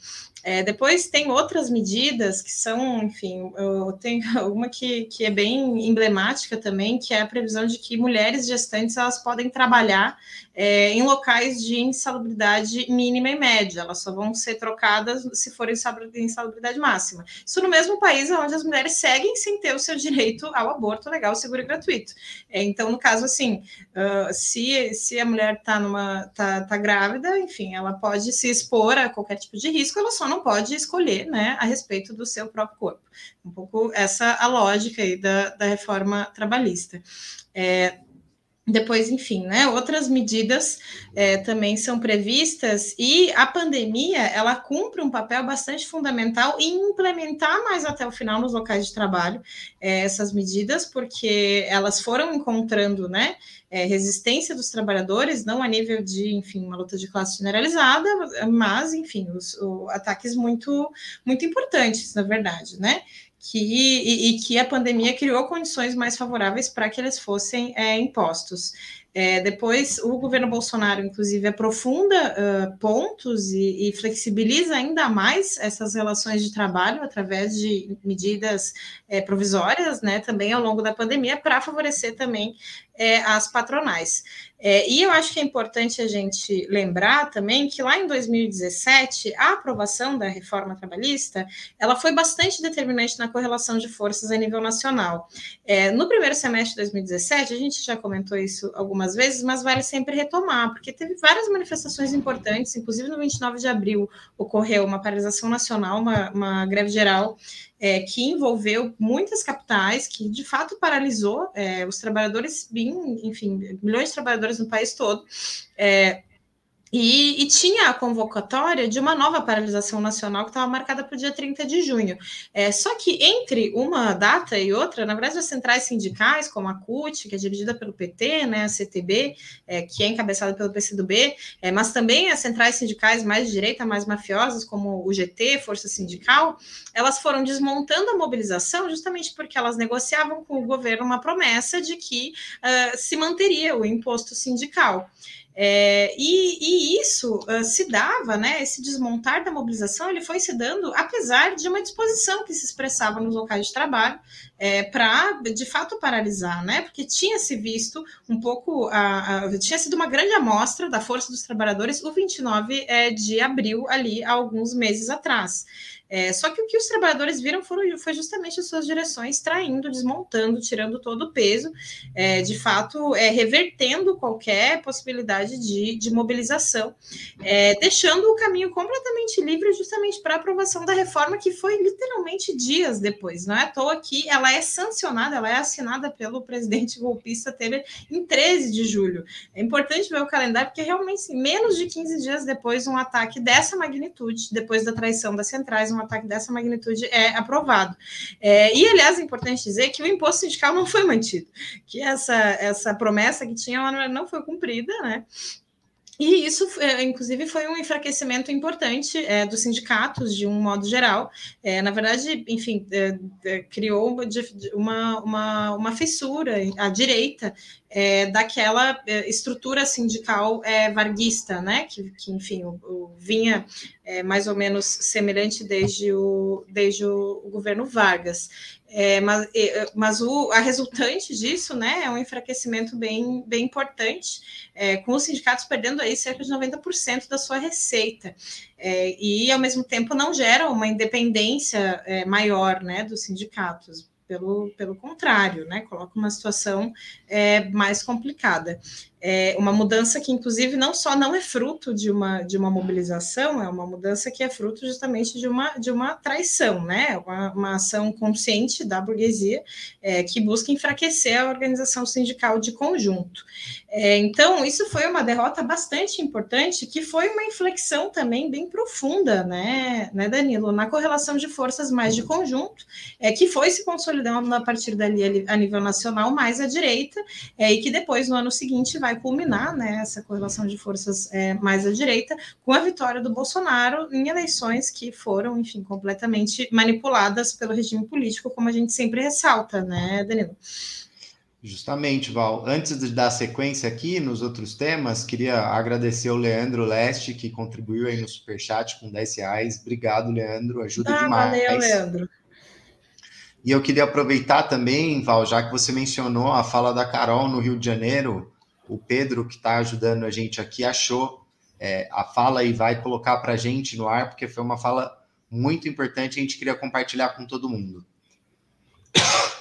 S1: É, depois tem outras medidas que são, enfim, eu tenho uma que, que é bem emblemática também, que é a previsão de que mulheres gestantes elas podem trabalhar é, em locais de insalubridade mínima e média, elas só vão ser trocadas se forem em insalubridade máxima. Isso no mesmo país onde as mulheres seguem sem ter o seu direito ao aborto legal, seguro e gratuito. É, então, no caso, assim, uh, se, se a mulher está numa tá, tá grávida, enfim, ela pode se expor a qualquer tipo de risco, ela só não pode escolher né, a respeito do seu próprio corpo. Um pouco essa a lógica aí da, da reforma trabalhista. É, depois, enfim, né, outras medidas é, também são previstas e a pandemia ela cumpre um papel bastante fundamental em implementar mais até o final nos locais de trabalho é, essas medidas, porque elas foram encontrando, né, é, resistência dos trabalhadores, não a nível de, enfim, uma luta de classe generalizada, mas, enfim, os, os ataques muito, muito importantes, na verdade, né? Que, e, e, que a pandemia criou condições mais favoráveis para que eles fossem é, impostos. É, depois, o governo Bolsonaro, inclusive, aprofunda uh, pontos e, e, flexibiliza ainda mais essas relações de trabalho através de medidas é, provisórias, né, também ao longo da pandemia, para favorecer também é, as patronais. É, e eu acho que é importante a gente lembrar também que lá em 2017, a aprovação da reforma trabalhista, ela foi bastante determinante na correlação de forças a nível nacional. É, no primeiro semestre de 2017, a gente já comentou isso algumas vezes, mas vale sempre retomar, porque teve várias manifestações importantes, inclusive no 29 de abril ocorreu uma paralisação nacional, uma, uma greve geral é, que envolveu muitas capitais, que de fato paralisou é, os trabalhadores, enfim, milhões de trabalhadores no país todo. É, E, e, tinha a convocatória de uma nova paralisação nacional que estava marcada para o dia 30 de junho. É, só que entre uma data e outra, na verdade, as centrais sindicais, como a CUT, que é dirigida pelo PT, né, a CTB, é, que é encabeçada pelo PCdoB, é, mas também as centrais sindicais mais de direita, mais mafiosas, como o GT, Força Sindical, elas foram desmontando a mobilização justamente porque elas negociavam com o governo uma promessa de que uh, se manteria o imposto sindical. É, e, e, isso uh, se dava, né? Esse desmontar da mobilização ele foi se dando apesar de uma disposição que se expressava nos locais de trabalho é, para de fato paralisar, né? Porque tinha se visto um pouco, a, a, tinha sido uma grande amostra da força dos trabalhadores o 29 é, de abril ali há alguns meses atrás. É, só que o que os trabalhadores viram foram, foi justamente as suas direções traindo, desmontando, tirando todo o peso, é, de fato, é, revertendo qualquer possibilidade de, de mobilização, é, deixando o caminho completamente livre justamente para a aprovação da reforma, que foi literalmente dias depois. Não é à toa que ela é sancionada, ela é assinada pelo presidente golpista Temer em 13 de julho. É importante ver o calendário, porque realmente, menos de 15 dias depois, um ataque dessa magnitude, depois da traição das centrais, um ataque dessa magnitude é aprovado. É, e, aliás, é importante dizer que o imposto sindical não foi mantido, que essa, essa promessa que tinha não foi cumprida, né? E isso, é, inclusive, foi um enfraquecimento importante é, dos sindicatos, de um modo geral. É, na verdade, enfim, é, é criou uma, uma, uma fissura à direita é, daquela estrutura sindical varguista, né? Que, que enfim, o, o vinha mais ou menos semelhante desde o, desde o, governo Vargas. É, mas mas o, a resultante disso né, é um enfraquecimento bem, bem importante, é, com os sindicatos perdendo aí cerca de 90% da sua receita. É, e, ao mesmo tempo, não gera uma independência é, maior né, dos sindicatos pelo, pelo contrário, né? Coloca uma situação é, mais complicada. É uma mudança que, inclusive, não só não é fruto de uma, de uma mobilização, é uma mudança que é fruto justamente de uma, de uma traição, né? Uma, uma ação consciente da burguesia é, que busca enfraquecer a organização sindical de conjunto. É, então, isso foi uma derrota bastante importante, que foi uma inflexão também bem profunda, né, né Danilo, na correlação de forças mais de conjunto, é, que foi se consolidando a partir dali a nível nacional mais à direita, é, e que depois, no ano seguinte, vai culminar né, essa correlação de forças é, mais à direita com a vitória do Bolsonaro em eleições que foram, enfim, completamente manipuladas pelo regime político, como a gente sempre ressalta, né, Danilo?
S2: Justamente, Val. Antes de dar sequência aqui nos outros temas, queria agradecer o Leandro Leste, que contribuiu aí no Superchat com 10 reais. Obrigado, Leandro. Ajuda ah, demais. Valeu, Leandro. E eu queria aproveitar também, Val, já que você mencionou a fala da Carol no Rio de Janeiro, o Pedro, que está ajudando a gente aqui, achou é, a fala e vai colocar para a gente no ar, porque foi uma fala muito importante e a gente queria compartilhar com todo mundo.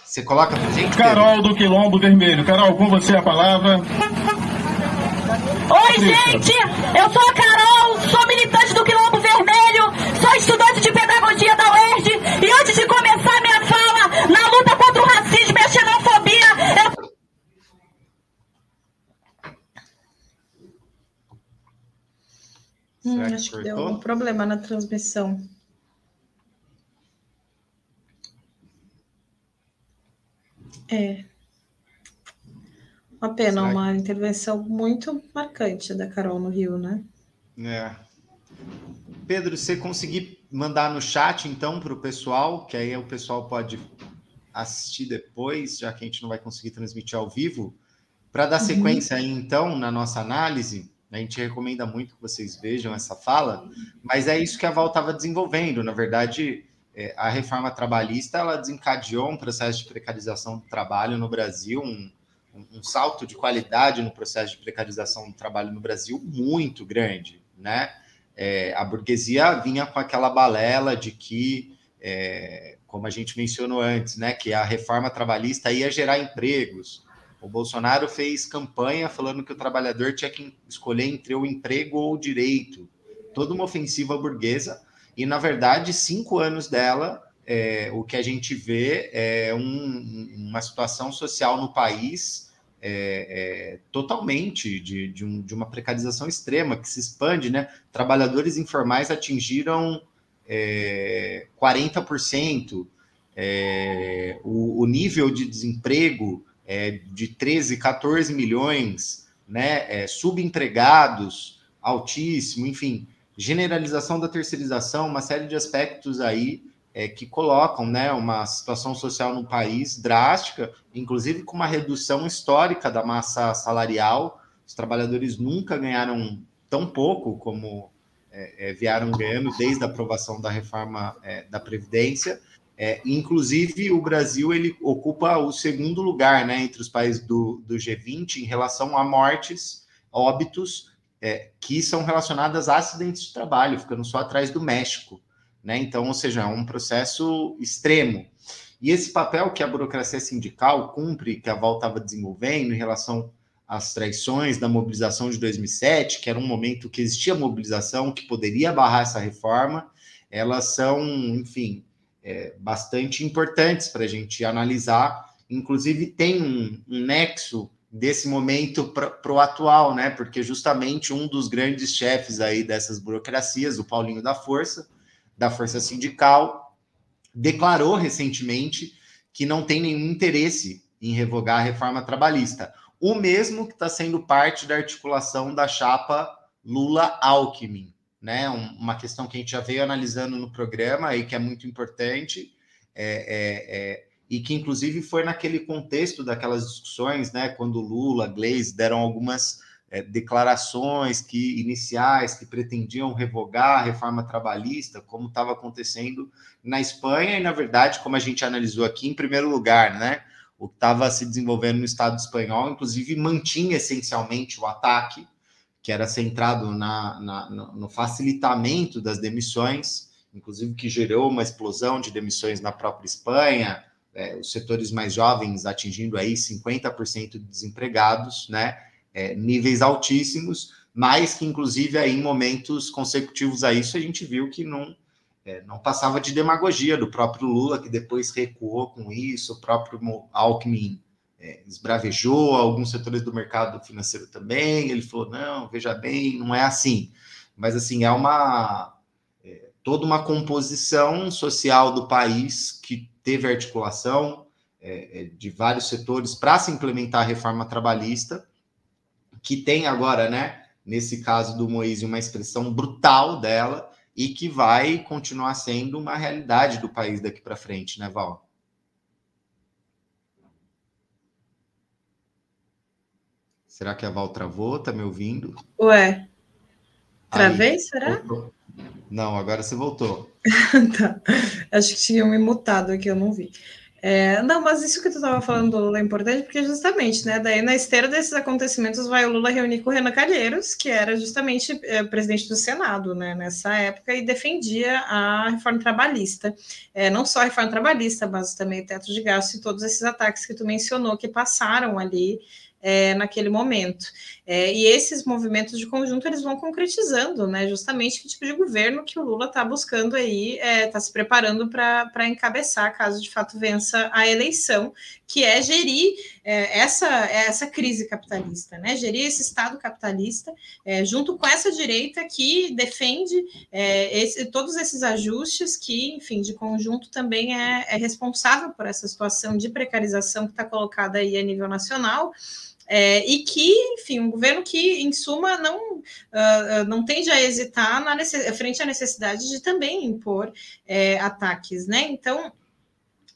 S2: Você coloca para a gente?
S3: Carol Pedro? do Quilombo Vermelho. Carol, com você a palavra.
S4: Oi, gente! Eu sou a Carol, sou militante do Quilombo Vermelho, sou estudante de pedagogia da UERJ e antes de começar minha fala na luta contra o racismo e a xenofobia, eu
S1: Hum, acho que, que deu um problema na transmissão. É. Uma pena, Será uma que... intervenção muito marcante da Carol no Rio, né?
S2: É. Pedro, você conseguir mandar no chat, então, para o pessoal, que aí o pessoal pode assistir depois, já que a gente não vai conseguir transmitir ao vivo, para dar uhum. sequência aí, então, na nossa análise, a gente recomenda muito que vocês vejam essa fala, mas é isso que a Val estava desenvolvendo. Na verdade, é, a reforma trabalhista ela desencadeou um processo de precarização do trabalho no Brasil, um, um salto de qualidade no processo de precarização do trabalho no Brasil muito grande, né? É, a burguesia vinha com aquela balela de que, é, como a gente mencionou antes, né, que a reforma trabalhista ia gerar empregos, o Bolsonaro fez campanha falando que o trabalhador tinha que escolher entre o emprego ou o direito. Toda uma ofensiva burguesa. E, na verdade, cinco anos dela, é, o que a gente vê é um, uma situação social no país é, é, totalmente de, de, um, de, uma precarização extrema que se expande, né? Trabalhadores informais atingiram é, 40%, é, o, o, nível de desemprego é de 13, 14 milhões, né? É, subempregados, altíssimo, enfim, generalização da terceirização, uma série de aspectos aí é, que colocam né, uma situação social no país drástica, inclusive com uma redução histórica da massa salarial. Os trabalhadores nunca ganharam tão pouco como é, é, vieram ganhando desde a aprovação da reforma é, da Previdência. É, inclusive, o Brasil ele ocupa o segundo lugar né, entre os países do, do G20 em relação a mortes, óbitos, é, que são relacionadas a acidentes de trabalho, ficando só atrás do México. Né? Então, ou seja, é um processo extremo. E esse papel que a burocracia sindical cumpre, que a Val estava desenvolvendo em relação às traições da mobilização de 2007, que era um momento que existia mobilização que poderia barrar essa reforma, elas são, enfim, é, bastante importantes para a gente analisar. Inclusive, tem um, um nexo desse momento para o atual, né? Porque justamente um dos grandes chefes aí dessas burocracias, o Paulinho da Força, da Força Sindical, declarou recentemente que não tem nenhum interesse em revogar a reforma trabalhista. O mesmo que está sendo parte da articulação da chapa Lula-Alckmin, né? uma questão que a gente já veio analisando no programa e que é muito importante, é, é, é, e que inclusive foi naquele contexto daquelas discussões, né? Quando Lula, Gleisi deram algumas é, declarações que iniciais que pretendiam revogar a reforma trabalhista, como estava acontecendo na Espanha, e na verdade, como a gente analisou aqui, em primeiro lugar, né? O que estava se desenvolvendo no Estado espanhol, inclusive, mantinha essencialmente o ataque, que era centrado na, na, no facilitamento das demissões, inclusive que gerou uma explosão de demissões na própria Espanha, é, os setores mais jovens atingindo aí 50% de desempregados, né? é, níveis altíssimos, mas que, inclusive, aí, em momentos consecutivos a isso, a gente viu que não, é, não passava de demagogia do próprio Lula, que depois recuou com isso, o próprio Alckmin é, esbravejou alguns setores do mercado financeiro também, ele falou, não, veja bem, não é assim. Mas, assim, é uma... É, toda uma composição social do país que teve articulação é, é, de vários setores para se implementar a reforma trabalhista, que tem agora, né, nesse caso do Moise, uma expressão brutal dela e que vai continuar sendo uma realidade do país daqui para frente, né, Val? Será que a Val travou? Tá me ouvindo?
S1: Ué, travei, Aí, será?
S2: Voltou. Não, agora você voltou.
S1: tá. Acho que tinha me mutado aqui, eu não vi. É, não, mas isso que tu estava falando do Lula é importante, porque justamente, né, daí na esteira desses acontecimentos vai o Lula reunir com o Renan Calheiros, que era justamente é, presidente do Senado, né, nessa época, e defendia a reforma trabalhista. É, não só a reforma trabalhista, mas também o teto de gasto e todos esses ataques que tu mencionou, que passaram ali é, naquele momento. É, e esses movimentos de conjunto eles vão concretizando, né? Justamente que tipo de governo que o Lula está buscando aí, está é, tá se preparando para encabeçar, caso de fato vença a eleição, que é gerir é, essa, essa crise capitalista, né? Gerir esse Estado capitalista, é, junto com essa direita que defende é, esse, todos esses ajustes, que, enfim, de conjunto também é, é responsável por essa situação de precarização que está colocada aí a nível nacional. É, e que, enfim, um governo que, em suma, não, uh, não tende a hesitar na frente à necessidade de também impor é, ataques, né? Então,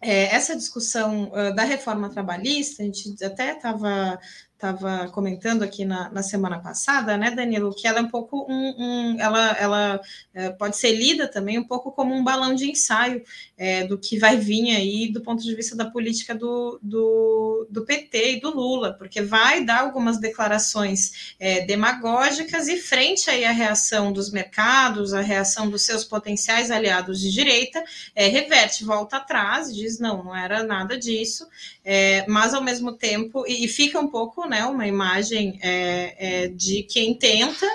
S1: é, essa discussão uh, da reforma trabalhista, a gente até estava estava comentando aqui na, na, semana passada, né, Danilo, que ela é um pouco um, um ela, ela é, pode ser lida também um pouco como um balão de ensaio é, do que vai vir aí do ponto de vista da política do, do, do PT e do Lula, porque vai dar algumas declarações é, demagógicas e frente aí à reação dos mercados, a reação dos seus potenciais aliados de direita, é, reverte, volta atrás, diz não, não era nada disso, é, mas ao mesmo tempo, e, e, fica um pouco, né, uma imagem é, é, de quem tenta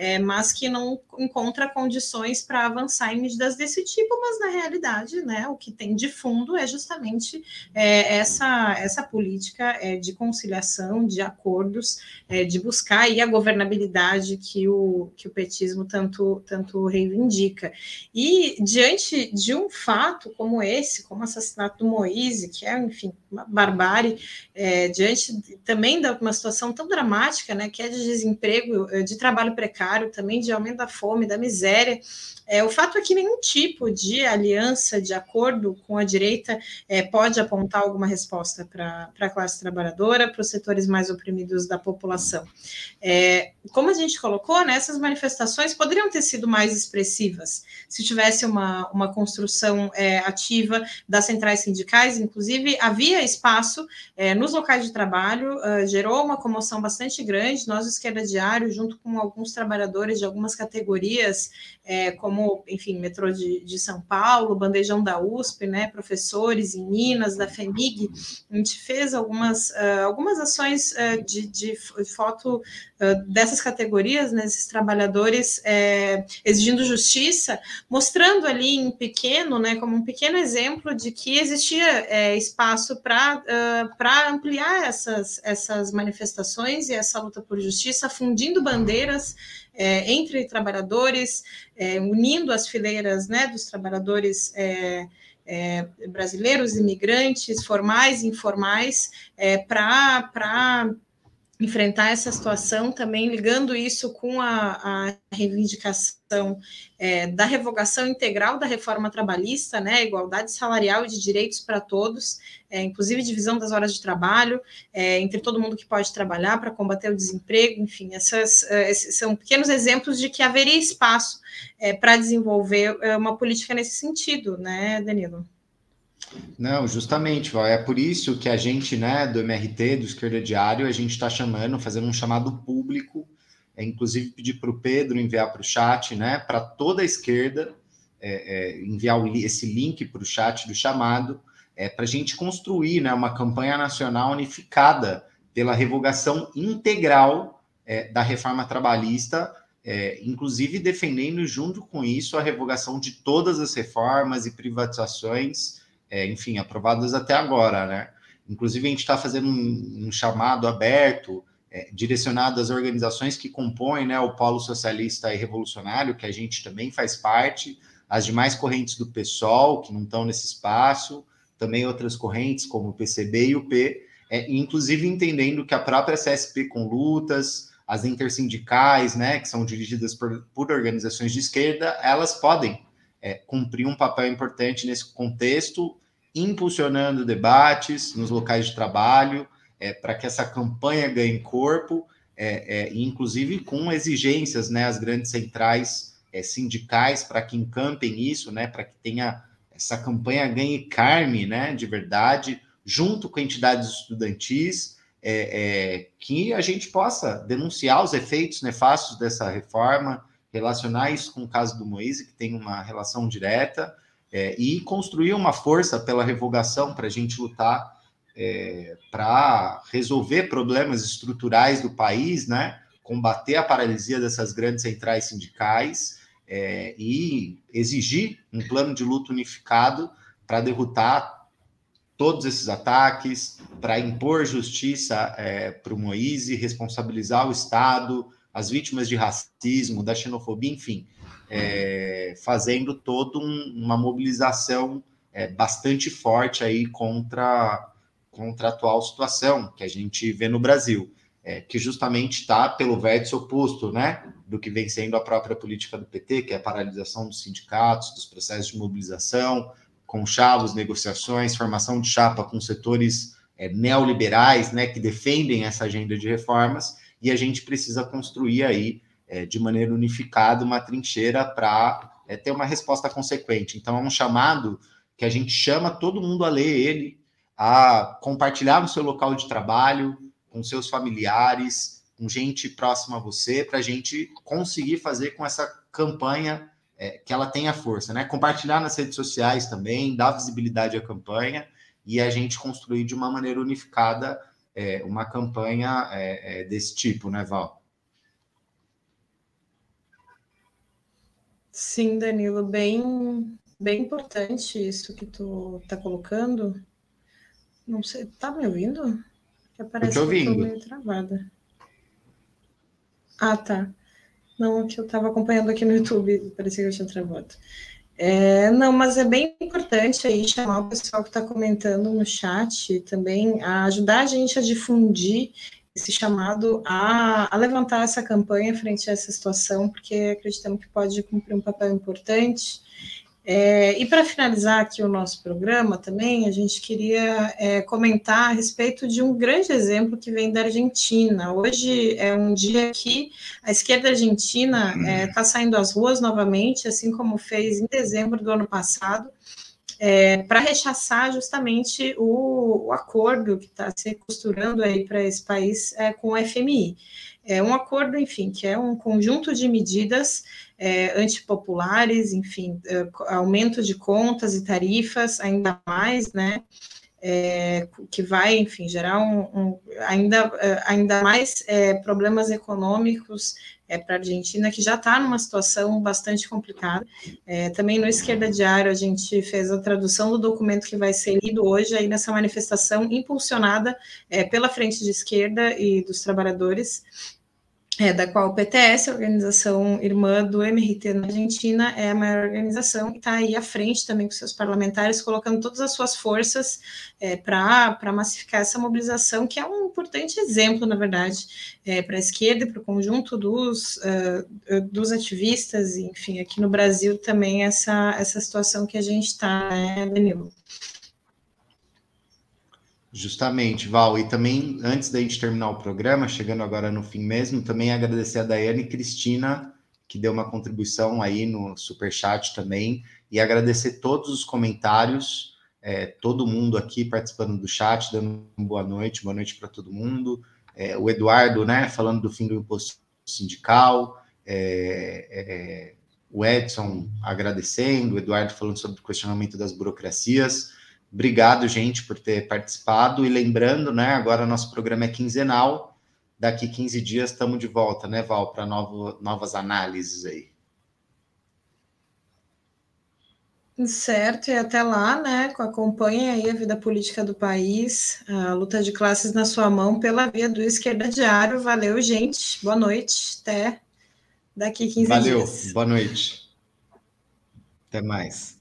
S1: é, mas que não encontra condições para avançar em medidas desse tipo, mas na realidade, né, o que tem de fundo é justamente é, essa, essa política é, de conciliação, de acordos, é, de buscar aí a governabilidade que o, que o petismo tanto, tanto reivindica. E diante de um fato como esse, como o assassinato do Moise, que é, enfim, uma barbárie, é, diante também de uma situação tão dramática, né, que é de desemprego, é, de trabalho precário, também de aumento da fome, da miséria, é, o fato é que nenhum tipo de aliança, de acordo com a direita, é, pode apontar alguma resposta para a classe trabalhadora, para os setores mais oprimidos da população. É, como a gente colocou, né, essas manifestações poderiam ter sido mais expressivas se tivesse uma, uma construção é, ativa das centrais sindicais, inclusive havia espaço é, nos locais de trabalho, uh, gerou uma comoção bastante grande. Nós, Esquerda Diário, junto com alguns trabalhadores de algumas categorias, é, como, enfim, metrô de, de, São Paulo, bandejão da USP, né, professores em Minas, da FEMIG, a gente fez algumas, uh, algumas ações uh, de, de, foto uh, dessas categorias, né, esses trabalhadores é, exigindo justiça, mostrando ali em pequeno, né, como um pequeno exemplo de que existia é, espaço para ampliar essas, essas manifestações e essa luta por justiça, fundindo bandeiras é, entre trabalhadores, é, unindo as fileiras né, dos trabalhadores é, é brasileiros, imigrantes, formais e informais, é, para enfrentar essa situação, também ligando isso com a, a reivindicação é, da revogação integral da reforma trabalhista, né, igualdade salarial e de direitos para todos, é, inclusive divisão das horas de trabalho é, entre todo mundo que pode trabalhar para combater o desemprego, enfim, essas, é, esses são pequenos exemplos de que haveria espaço é, para desenvolver é, uma política nesse sentido, né, Danilo?
S2: Não, justamente, é por isso que a gente, né, do MRT, do Esquerda Diário, a gente está chamando, fazendo um chamado público, é, inclusive pedir para o Pedro enviar para o chat, né, para toda a esquerda, é, é, enviar o, esse link para o chat do chamado, é, para a gente construir né, uma campanha nacional unificada pela revogação integral é, da reforma trabalhista, é, inclusive defendendo junto com isso a revogação de todas as reformas e privatizações é, enfim, aprovadas até agora, né? Inclusive, a gente está fazendo um, um, chamado aberto, é, direcionado às organizações que compõem né, o Polo Socialista e Revolucionário, que a gente também faz parte, as demais correntes do PSOL, que não estão nesse espaço, também outras correntes, como o PCB e o P, é, inclusive entendendo que a própria CSP com lutas, as intersindicais, né, que são dirigidas por, por organizações de esquerda, elas podem é, cumprir um papel importante nesse contexto, impulsionando debates nos locais de trabalho, é, para que essa campanha ganhe corpo, é, é inclusive com exigências, né, as grandes centrais é, sindicais para que encampem isso, né, para que tenha essa campanha ganhe carne, né, de verdade, junto com entidades estudantis, é, que a gente possa denunciar os efeitos nefastos dessa reforma, relacionar isso com o caso do Moise, que tem uma relação direta, é, e construir uma força pela revogação para a gente lutar é, para resolver problemas estruturais do país, né? combater a paralisia dessas grandes centrais sindicais é, e exigir um plano de luta unificado para derrotar todos esses ataques, para impor justiça é, para o Moise, responsabilizar o Estado, as vítimas de racismo, da xenofobia, enfim, é, fazendo toda um, uma mobilização é, bastante forte aí contra, contra a atual situação que a gente vê no Brasil, é, que justamente está pelo vértice oposto, né, do que vem sendo a própria política do PT, que é a paralisação dos sindicatos, dos processos de mobilização, conchavos, negociações, formação de chapa com setores é, neoliberais, né, que defendem essa agenda de reformas, e a gente precisa construir aí, é, de maneira unificada, uma trincheira para é, ter uma resposta consequente. Então, é um chamado que a gente chama todo mundo a ler ele, a compartilhar no seu local de trabalho, com seus familiares, com gente próxima a você, para a gente conseguir fazer com essa campanha é, que ela tenha força, né? Compartilhar nas redes sociais também, dar visibilidade à campanha e a gente construir de uma maneira unificada é, uma campanha é, é, desse tipo, né, Val?
S1: Sim, Danilo, bem, bem importante isso que tu está colocando. Não sei, tá me ouvindo?
S2: Que parece eu ouvindo. que eu tô meio travada.
S1: Ah, tá. Não, que eu estava acompanhando aqui no YouTube, parecia que eu tinha travado. É, não, mas é bem importante aí chamar o pessoal que está comentando no chat também a ajudar a gente a difundir esse chamado a, a, levantar essa campanha frente a essa situação, porque acreditamos que pode cumprir um papel importante. É, e para finalizar aqui o nosso programa também, a gente queria é, comentar a respeito de um grande exemplo que vem da Argentina. Hoje é um dia que a esquerda argentina está é, tá saindo às ruas novamente, assim como fez em dezembro do ano passado, é, para rechaçar justamente o, o acordo que está se costurando aí para esse país é, com o FMI. É um acordo, enfim, que é um conjunto de medidas é, antipopulares, enfim, é, aumento de contas e tarifas, ainda mais, né? É, que vai, enfim, gerar um, um ainda, é, ainda mais é, problemas econômicos é, para a Argentina, que já está numa situação bastante complicada. É, também no Esquerda Diário, a gente fez a tradução do documento que vai ser lido hoje aí nessa manifestação impulsionada é, pela Frente de Esquerda e dos Trabalhadores, é, da qual o PTS, a organização irmã do MRT na Argentina, é a maior organização e está aí à frente também com seus parlamentares, colocando todas as suas forças é, para massificar essa mobilização, que é um importante exemplo, na verdade, é, para a esquerda e para o conjunto dos, uh, dos ativistas, enfim, aqui no Brasil também essa, essa situação que a gente está, né, Danilo?
S2: Justamente, Val. E também, antes da gente terminar o programa, chegando agora no fim mesmo, também agradecer a Daiane e Cristina, que deu uma contribuição aí no super chat também, e agradecer todos os comentários, é, todo mundo aqui participando do chat, dando boa noite, boa noite para todo mundo. É, o Eduardo, né, falando do fim do imposto sindical, é, é o Edson agradecendo, o Eduardo falando sobre o questionamento das burocracias. Obrigado, gente, por ter participado. E lembrando, né, agora nosso programa é quinzenal. Daqui 15 dias estamos de volta, né, Val, para novas análises aí.
S1: Certo, e até lá, né, acompanhe aí a vida política do país, a luta de classes na sua mão pela via do Esquerda Diário. Valeu, gente. Boa noite. Até daqui 15
S2: Valeu.
S1: dias.
S2: Valeu. Boa noite. Até mais.